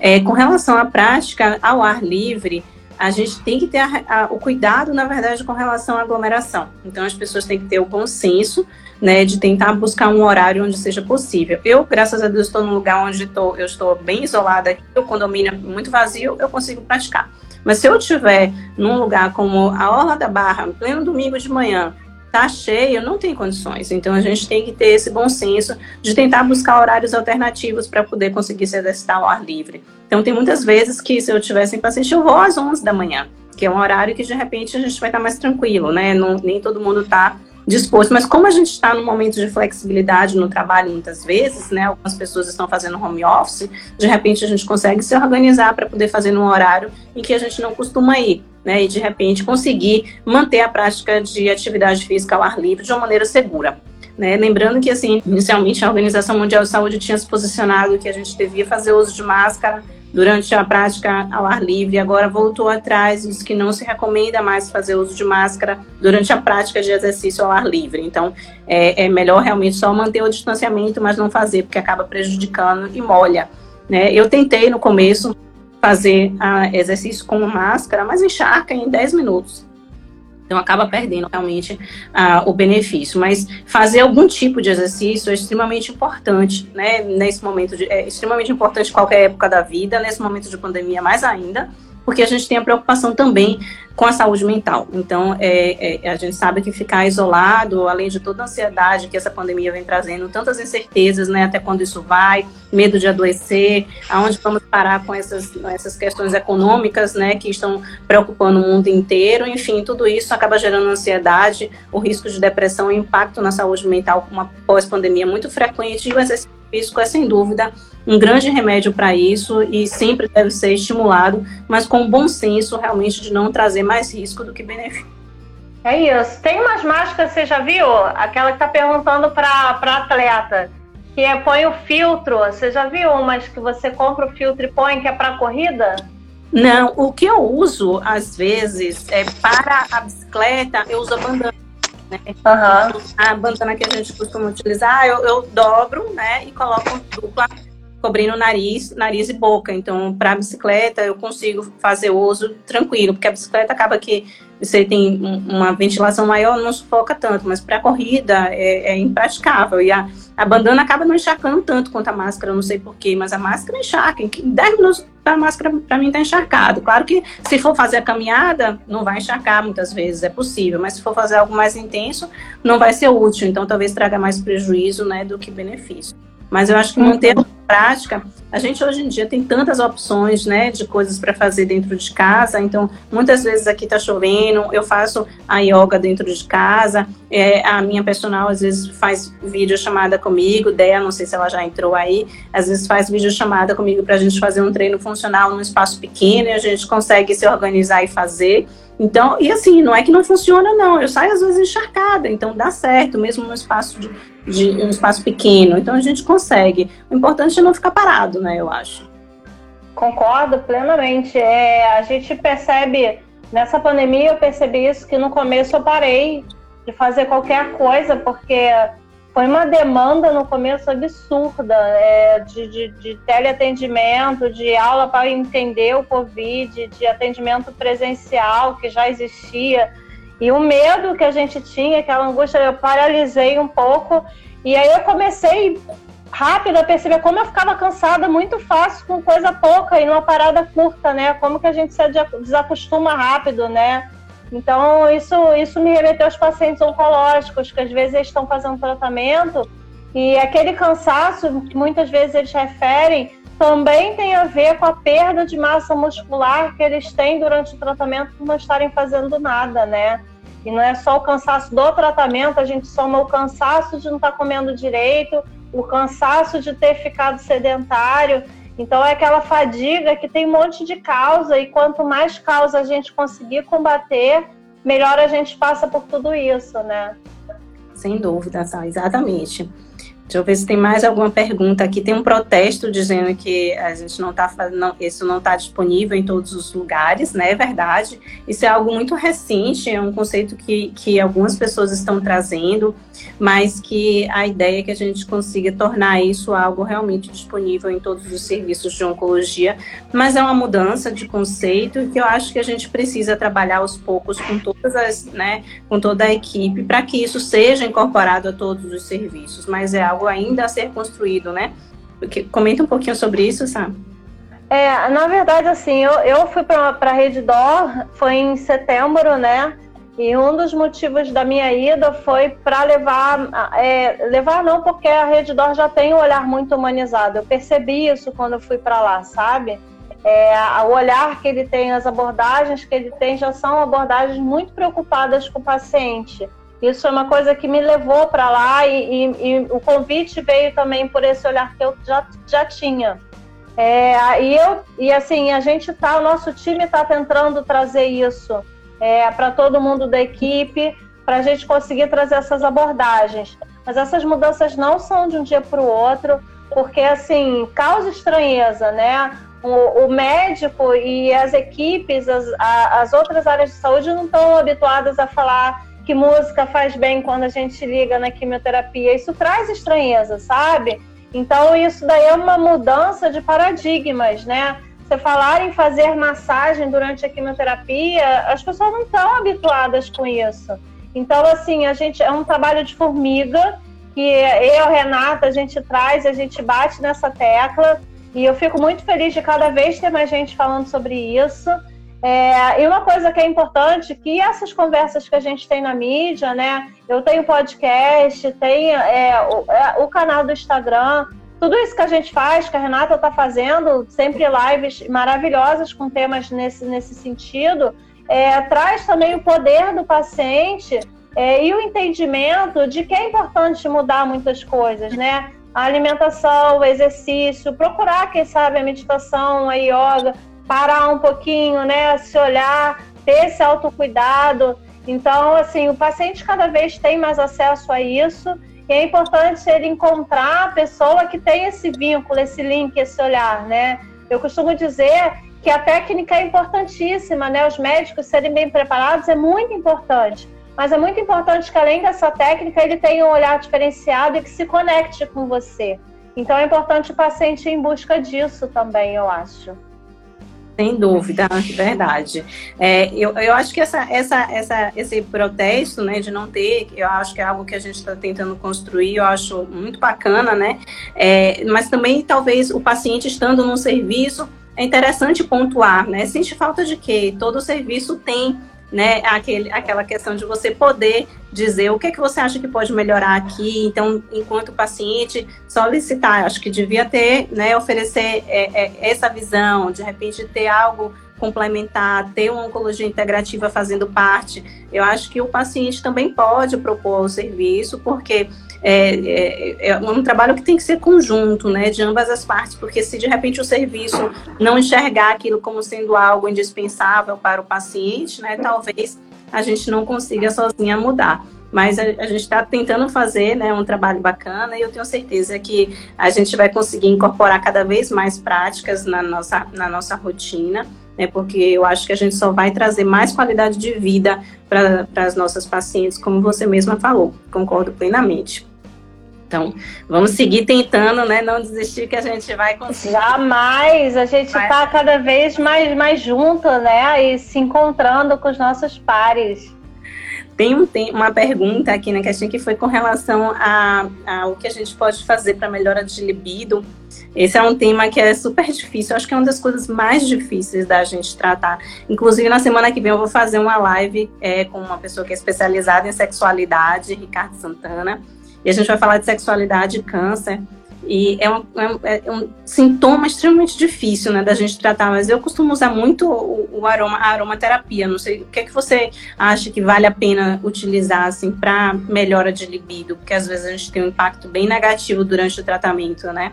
É, com relação à prática ao ar livre, a gente tem que ter a, a, o cuidado, na verdade, com relação à aglomeração. Então, as pessoas têm que ter o bom senso, né, de tentar buscar um horário onde seja possível. Eu, graças a Deus, estou num lugar onde tô, eu estou bem isolada, o condomínio é muito vazio, eu consigo praticar. Mas se eu estiver num lugar como a Orla da Barra, pleno domingo de manhã, tá cheio, não tem condições. Então a gente tem que ter esse bom senso de tentar buscar horários alternativos para poder conseguir se exercitar ao ar livre. Então tem muitas vezes que se eu tivesse em paciente, eu vou às 11 da manhã, que é um horário que de repente a gente vai estar mais tranquilo, né? Não, nem todo mundo está disposto. Mas como a gente está num momento de flexibilidade no trabalho muitas vezes, né? Algumas pessoas estão fazendo home office, de repente a gente consegue se organizar para poder fazer num horário em que a gente não costuma ir né, e de repente conseguir manter a prática de atividade física ao ar livre de uma maneira segura. Né? Lembrando que, assim, inicialmente a Organização Mundial de Saúde tinha se posicionado que a gente devia fazer uso de máscara durante a prática ao ar livre, agora voltou atrás, diz que não se recomenda mais fazer uso de máscara durante a prática de exercício ao ar livre. Então, é, é melhor realmente só manter o distanciamento, mas não fazer, porque acaba prejudicando e molha. Né? Eu tentei no começo, fazer ah, exercício com máscara, mas encharca em 10 minutos. Então acaba perdendo realmente ah, o benefício. Mas fazer algum tipo de exercício é extremamente importante, né? Nesse momento de, é extremamente importante qualquer época da vida, nesse momento de pandemia mais ainda, porque a gente tem a preocupação também com a saúde mental. Então, é, é, a gente sabe que ficar isolado, além de toda a ansiedade que essa pandemia vem trazendo, tantas incertezas, né, até quando isso vai, medo de adoecer, aonde vamos parar com essas, essas questões econômicas, né, que estão preocupando o mundo inteiro, enfim, tudo isso acaba gerando ansiedade, o risco de depressão e impacto na saúde mental uma pós-pandemia muito frequente, e o exercício físico é, sem dúvida, um grande remédio para isso e sempre deve ser estimulado, mas com bom senso realmente de não trazer mais risco do que benefício. É isso. Tem umas máscaras, você já viu? Aquela que está perguntando para atleta, que é põe o filtro. Você já viu umas que você compra o filtro e põe que é para corrida? Não, o que eu uso às vezes é para a bicicleta, eu uso a bandana. Né? Uhum. A bandana que a gente costuma utilizar, eu, eu dobro, né, e coloco dupla cobrindo nariz, nariz e boca. Então, para bicicleta, eu consigo fazer uso tranquilo, porque a bicicleta acaba que você tem uma ventilação maior, não sufoca tanto, mas para corrida é, é, impraticável. E a, a bandana acaba não encharcando tanto quanto a máscara, não sei porquê, mas a máscara encharca. Em 10 minutos a máscara, para mim, está encharcado. Claro que se for fazer a caminhada, não vai encharcar muitas vezes, é possível, mas se for fazer algo mais intenso, não vai ser útil. Então, talvez traga mais prejuízo né, do que benefício. Mas eu acho que manter a prática, a gente hoje em dia tem tantas opções, né, de coisas para fazer dentro de casa. Então, muitas vezes aqui está chovendo, eu faço a yoga dentro de casa. É, a minha personal às vezes faz vídeo chamada comigo, Dea, não sei se ela já entrou aí, às vezes faz vídeo chamada comigo para a gente fazer um treino funcional num espaço pequeno e a gente consegue se organizar e fazer. Então, e assim, não é que não funciona, não. Eu saio às vezes encharcada, então dá certo, mesmo no espaço de, de um espaço pequeno. Então a gente consegue. O importante é não ficar parado, né? Eu acho. Concordo plenamente. É, a gente percebe, nessa pandemia eu percebi isso, que no começo eu parei de fazer qualquer coisa, porque foi uma demanda no começo absurda é, de, de, de teleatendimento, de aula para entender o Covid, de atendimento presencial que já existia. E o medo que a gente tinha, aquela angústia, eu paralisei um pouco. E aí eu comecei rápido a perceber como eu ficava cansada muito fácil com coisa pouca e numa parada curta, né? Como que a gente se desacostuma rápido, né? Então, isso, isso me remeteu aos pacientes oncológicos, que às vezes eles estão fazendo tratamento e aquele cansaço que muitas vezes eles referem também tem a ver com a perda de massa muscular que eles têm durante o tratamento por não estarem fazendo nada, né? E não é só o cansaço do tratamento, a gente soma o cansaço de não estar comendo direito, o cansaço de ter ficado sedentário. Então é aquela fadiga que tem um monte de causa e quanto mais causa a gente conseguir combater, melhor a gente passa por tudo isso, né? Sem dúvida, tá? exatamente. Deixa eu ver se tem mais alguma pergunta aqui. Tem um protesto dizendo que a gente não está fazendo, isso não está disponível em todos os lugares, né? É verdade. Isso é algo muito recente, é um conceito que, que algumas pessoas estão trazendo, mas que a ideia é que a gente consiga tornar isso algo realmente disponível em todos os serviços de oncologia. Mas é uma mudança de conceito que eu acho que a gente precisa trabalhar aos poucos com todas as, né, com toda a equipe para que isso seja incorporado a todos os serviços. Mas é algo algo ainda a ser construído, né? Porque, comenta um pouquinho sobre isso, Sam. É, na verdade, assim, eu, eu fui para a Rede Dor, foi em setembro, né? E um dos motivos da minha ida foi para levar, é, levar não, porque a Rede Dor já tem um olhar muito humanizado. Eu percebi isso quando eu fui para lá, sabe? É, o olhar que ele tem, as abordagens que ele tem já são abordagens muito preocupadas com o paciente. Isso é uma coisa que me levou para lá e, e, e, o convite veio também por esse olhar que eu já, já tinha. É, e eu e assim a gente tá, o nosso time está tentando trazer isso é, para todo mundo da equipe, para a gente conseguir trazer essas abordagens. Mas essas mudanças não são de um dia para o outro, porque assim causa estranheza, né? O, o, médico e as equipes, as, a, as outras áreas de saúde não estão habituadas a falar que música faz bem quando a gente liga na quimioterapia. Isso traz estranheza, sabe? Então, isso daí é uma mudança de paradigmas, né? Você falar em fazer massagem durante a quimioterapia, as pessoas não estão habituadas com isso. Então, assim, a gente é um trabalho de formiga que eu, Renata, a gente traz, a gente bate nessa tecla. E eu fico muito feliz de cada vez ter mais gente falando sobre isso. É, e uma coisa que é importante, que essas conversas que a gente tem na mídia, né? Eu tenho podcast, tenho é, o, é, o, canal do Instagram, tudo isso que a gente faz, que a Renata está fazendo, sempre lives maravilhosas com temas nesse, nesse sentido, é, traz também o poder do paciente é, e o entendimento de que é importante mudar muitas coisas, né? A alimentação, o exercício, procurar, quem sabe, a meditação, a yoga, parar um pouquinho, né? Se olhar, ter esse autocuidado. Então, assim, o paciente cada vez tem mais acesso a isso e é importante ele encontrar a pessoa que tem esse vínculo, esse link, esse olhar, né? Eu costumo dizer que a técnica é importantíssima, né? Os médicos serem bem preparados é muito importante. Mas é muito importante que além dessa técnica ele tenha um olhar diferenciado e que se conecte com você. Então é importante o paciente ir em busca disso também, eu acho. Sem dúvida, verdade. É, eu, eu acho que essa, essa, essa, esse protesto, né, de não ter, eu acho que é algo que a gente está tentando construir, eu acho muito bacana, né? É, mas também, talvez, o paciente estando num serviço, é interessante pontuar, né? Sente falta de quê? Todo serviço tem né? Aquele, aquela questão de você poder dizer o que é que você acha que pode melhorar aqui. Então, enquanto paciente, solicitar, acho que devia ter, né, oferecer é, é, essa visão, de repente ter algo complementar, ter uma oncologia integrativa fazendo parte. Eu acho que o paciente também pode propor o serviço, porque é, é, é, um trabalho que tem que ser conjunto, né, de ambas as partes, porque se de repente o serviço não enxergar aquilo como sendo algo indispensável para o paciente, né, talvez a gente não consiga sozinha mudar. mas a, a gente está tentando fazer né, um trabalho bacana e eu tenho certeza que a gente vai conseguir incorporar cada vez mais práticas na nossa, na nossa rotina, né, porque eu acho que a gente só vai trazer mais qualidade de vida para as nossas pacientes, como você mesma falou, concordo plenamente. Então, vamos seguir tentando, né? Não desistir que a gente vai conseguir. Jamais! A gente está cada vez mais, mais junto, né? E se encontrando com os nossos pares. Tem, um, tem uma pergunta aqui na questão que foi com relação a, a o que a gente pode fazer para melhora de libido. Esse é um tema que é super difícil, acho que é uma das coisas mais difíceis da gente tratar. Inclusive, na semana que vem eu vou fazer uma live é, com uma pessoa que é especializada em sexualidade, Ricardo Santana, e a gente vai falar de sexualidade e câncer. E é um, é um, é sintoma extremamente difícil, né, da gente tratar, mas eu costumo usar muito o, o aroma, a aromaterapia. Não sei, o que é que você acha que vale a pena utilizar, assim, para melhora de libido? Porque às vezes a gente tem um impacto bem negativo durante o tratamento, né?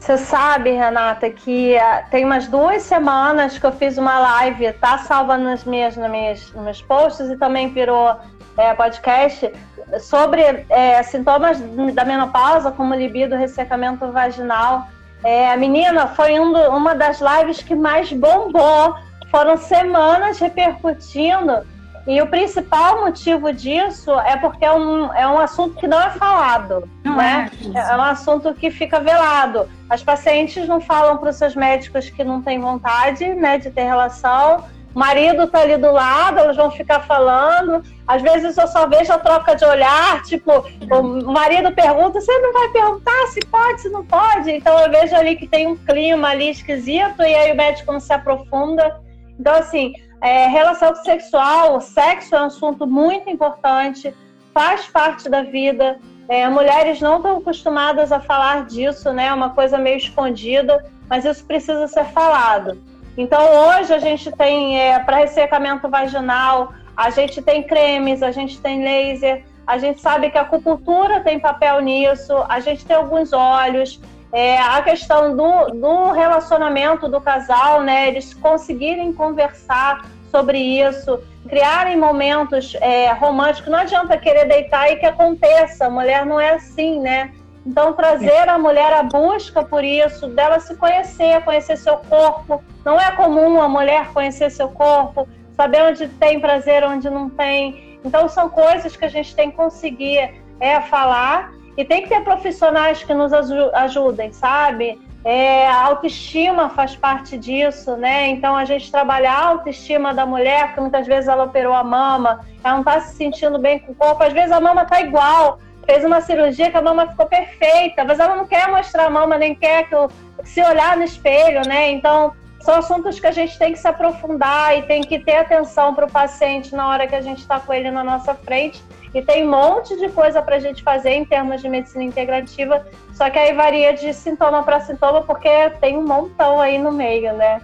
Você sabe, Renata, que uh, tem umas duas semanas que eu fiz uma live, tá salva nas minhas, nas minhas, nos meus posts e também virou é, podcast, sobre é, sintomas da menopausa, como libido, ressecamento vaginal. É, a menina foi um uma das lives que mais bombou. Foram semanas repercutindo. E o principal motivo disso é porque é um, é um assunto que não é falado. Não né? é, é um assunto que fica velado. As pacientes não falam para os seus médicos que não têm vontade né, de ter relação o marido está ali do lado, elas vão ficar falando. Às vezes eu só vejo a troca de olhar, tipo, o marido pergunta, você não vai perguntar se pode, se não pode? Então eu vejo ali que tem um clima ali esquisito e aí o médico não se aprofunda. Então, assim, é, relação sexual, sexo é um assunto muito importante, faz parte da vida. É, mulheres não estão acostumadas a falar disso, né? É uma coisa meio escondida, mas isso precisa ser falado. Então, hoje a gente tem é, para ressecamento vaginal, a gente tem cremes, a gente tem laser, a gente sabe que a acupuntura tem papel nisso, a gente tem alguns óleos. É, a questão do, do relacionamento do casal, né? Eles conseguirem conversar sobre isso, criarem momentos é, românticos. Não adianta querer deitar e que aconteça. A mulher não é assim, né? Então, trazer a mulher à busca por isso, dela se conhecer, conhecer seu corpo. Não é comum a mulher conhecer seu corpo, saber onde tem prazer, onde não tem. Então, são coisas que a gente tem que conseguir é, falar e tem que ter profissionais que nos ajudem, sabe? É, a autoestima faz parte disso, né? Então, a gente trabalhar a autoestima da mulher, que muitas vezes ela operou a mama, ela não está se sentindo bem com o corpo, às vezes a mama está igual, fez uma cirurgia que a mama ficou perfeita, mas ela não quer mostrar a mama, nem quer que eu, se olhar no espelho, né? Então, são assuntos que a gente tem que se aprofundar e tem que ter atenção para o paciente na hora que a gente está com ele na nossa frente. E tem um monte de coisa para a gente fazer em termos de medicina integrativa, só que aí varia de sintoma para sintoma, porque tem um montão aí no meio, né?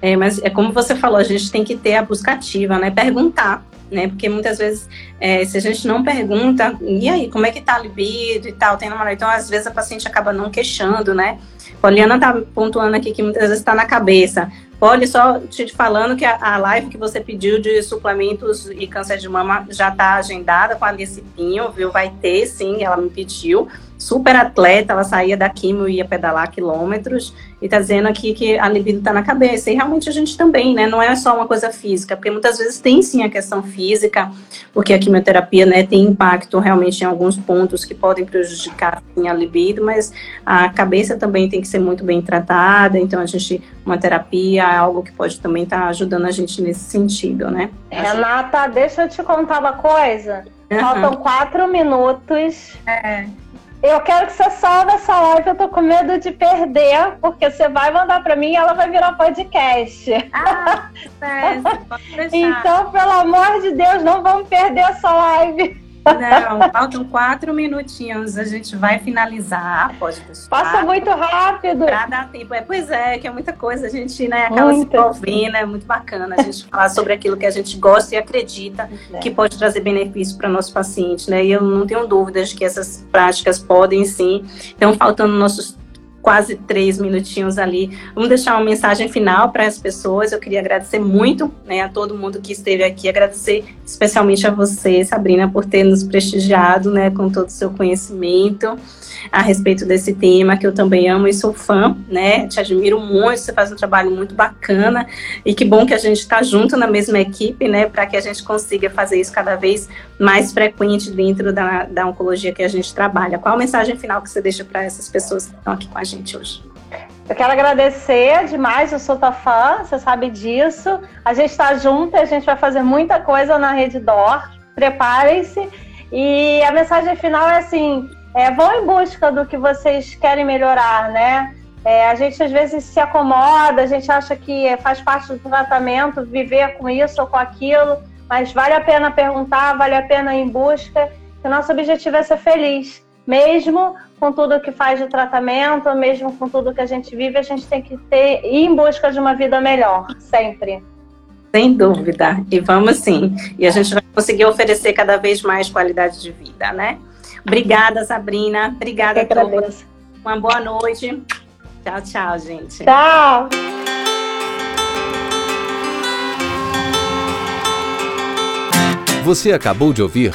É, mas é como você falou, a gente tem que ter a busca ativa, né? Perguntar né? Porque muitas vezes, é, se a gente não pergunta, e aí, como é que tá a libido e tal, tem namorado? Então, às vezes, a paciente acaba não queixando, né? Poliana tá pontuando aqui que muitas vezes está na cabeça. Pode só te falando que a, a, live que você pediu de suplementos e câncer de mama já está agendada com a Alice Pinho, viu? Vai ter, sim, ela me pediu super atleta, ela saía da quimio e ia pedalar quilômetros, e tá dizendo aqui que a libido tá na cabeça, e realmente a gente também, né, não é só uma coisa física, porque muitas vezes tem sim a questão física, porque a quimioterapia, né, tem impacto realmente em alguns pontos que podem prejudicar, sim, a libido, mas a cabeça também tem que ser muito bem tratada, então a gente, uma terapia é algo que pode também estar tá ajudando a gente nesse sentido, né. Renata, deixa eu te contar uma coisa, Faltam quatro minutos. É. Eu quero que você salve essa live, eu tô com medo de perder, porque você vai mandar para mim e ela vai virar podcast. Ah, é, então, pelo amor de Deus, não vamos perder essa live. Não, faltam quatro minutinhos, a gente vai finalizar, pode deixar. Passa muito rápido. Pra dar tempo. É, pois é, que é muita coisa, a gente né, acaba se envolvendo, é muito bacana a gente falar sobre aquilo que a gente gosta e acredita é. que pode trazer benefício para nosso paciente, né? E eu não tenho dúvidas de que essas práticas podem sim. Então, faltando nossos quase três minutinhos ali. Vamos deixar uma mensagem final para as pessoas. Eu queria agradecer muito né, a todo mundo que esteve aqui, agradecer especialmente a você, Sabrina, por ter nos prestigiado né, com todo o seu conhecimento a respeito desse tema, que eu também amo e sou fã, né? Te admiro muito, você faz um trabalho muito bacana e que bom que a gente está junto na mesma equipe, né? Para que a gente consiga fazer isso cada vez mais frequente dentro da, da oncologia que a gente trabalha. Qual a mensagem final que você deixa para essas pessoas que estão aqui com a gente hoje? Eu quero agradecer demais, eu sou tua fã, você sabe disso. A gente está junto, a gente vai fazer muita coisa na Rede DOR. Preparem-se. E a mensagem final é assim: é, vão em busca do que vocês querem melhorar, né? É, a gente às vezes se acomoda, a gente acha que faz parte do tratamento viver com isso ou com aquilo, mas vale a pena perguntar, vale a pena ir em busca. O nosso objetivo é ser feliz, mesmo com tudo que faz de tratamento, mesmo com tudo que a gente vive, a gente tem que ter ir em busca de uma vida melhor, sempre. Sem dúvida. E vamos sim. E a gente vai conseguir oferecer cada vez mais qualidade de vida, né? Obrigada, Sabrina. Obrigada a todos. Uma boa noite. Tchau, tchau, gente. Tchau. Você acabou de ouvir